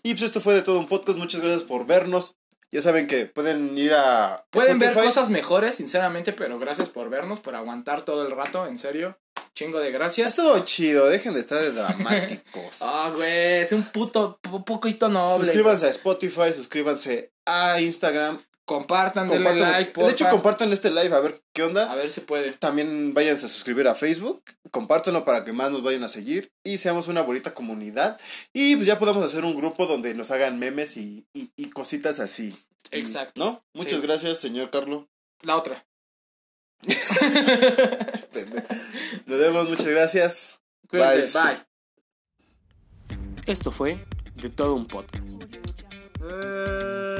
Y pues esto fue de todo un podcast, muchas gracias por vernos. Ya saben que pueden ir a Pueden ver cosas mejores, sinceramente, pero gracias por vernos, por aguantar todo el rato, en serio. Chingo de gracias. Estuvo chido, dejen de estar de dramáticos. [LAUGHS] Ah, güey, es un puto po- poquito noble. suscríbanse a Spotify, suscríbanse a Instagram. Compartan, denle compartan- like, de hecho, compartan este live a ver qué onda. A ver si puede. También váyanse a suscribir a Facebook, compártanlo para que más nos vayan a seguir y seamos una bonita comunidad. Y pues ya podamos hacer un grupo donde nos hagan memes y, y, y cositas así. Exacto. ¿No? Muchas Sí. gracias, señor Carlos. La otra. [LAUGHS] Nos vemos, muchas gracias. Cuídense, Bye. bye. Esto fue de todo un podcast. Eh,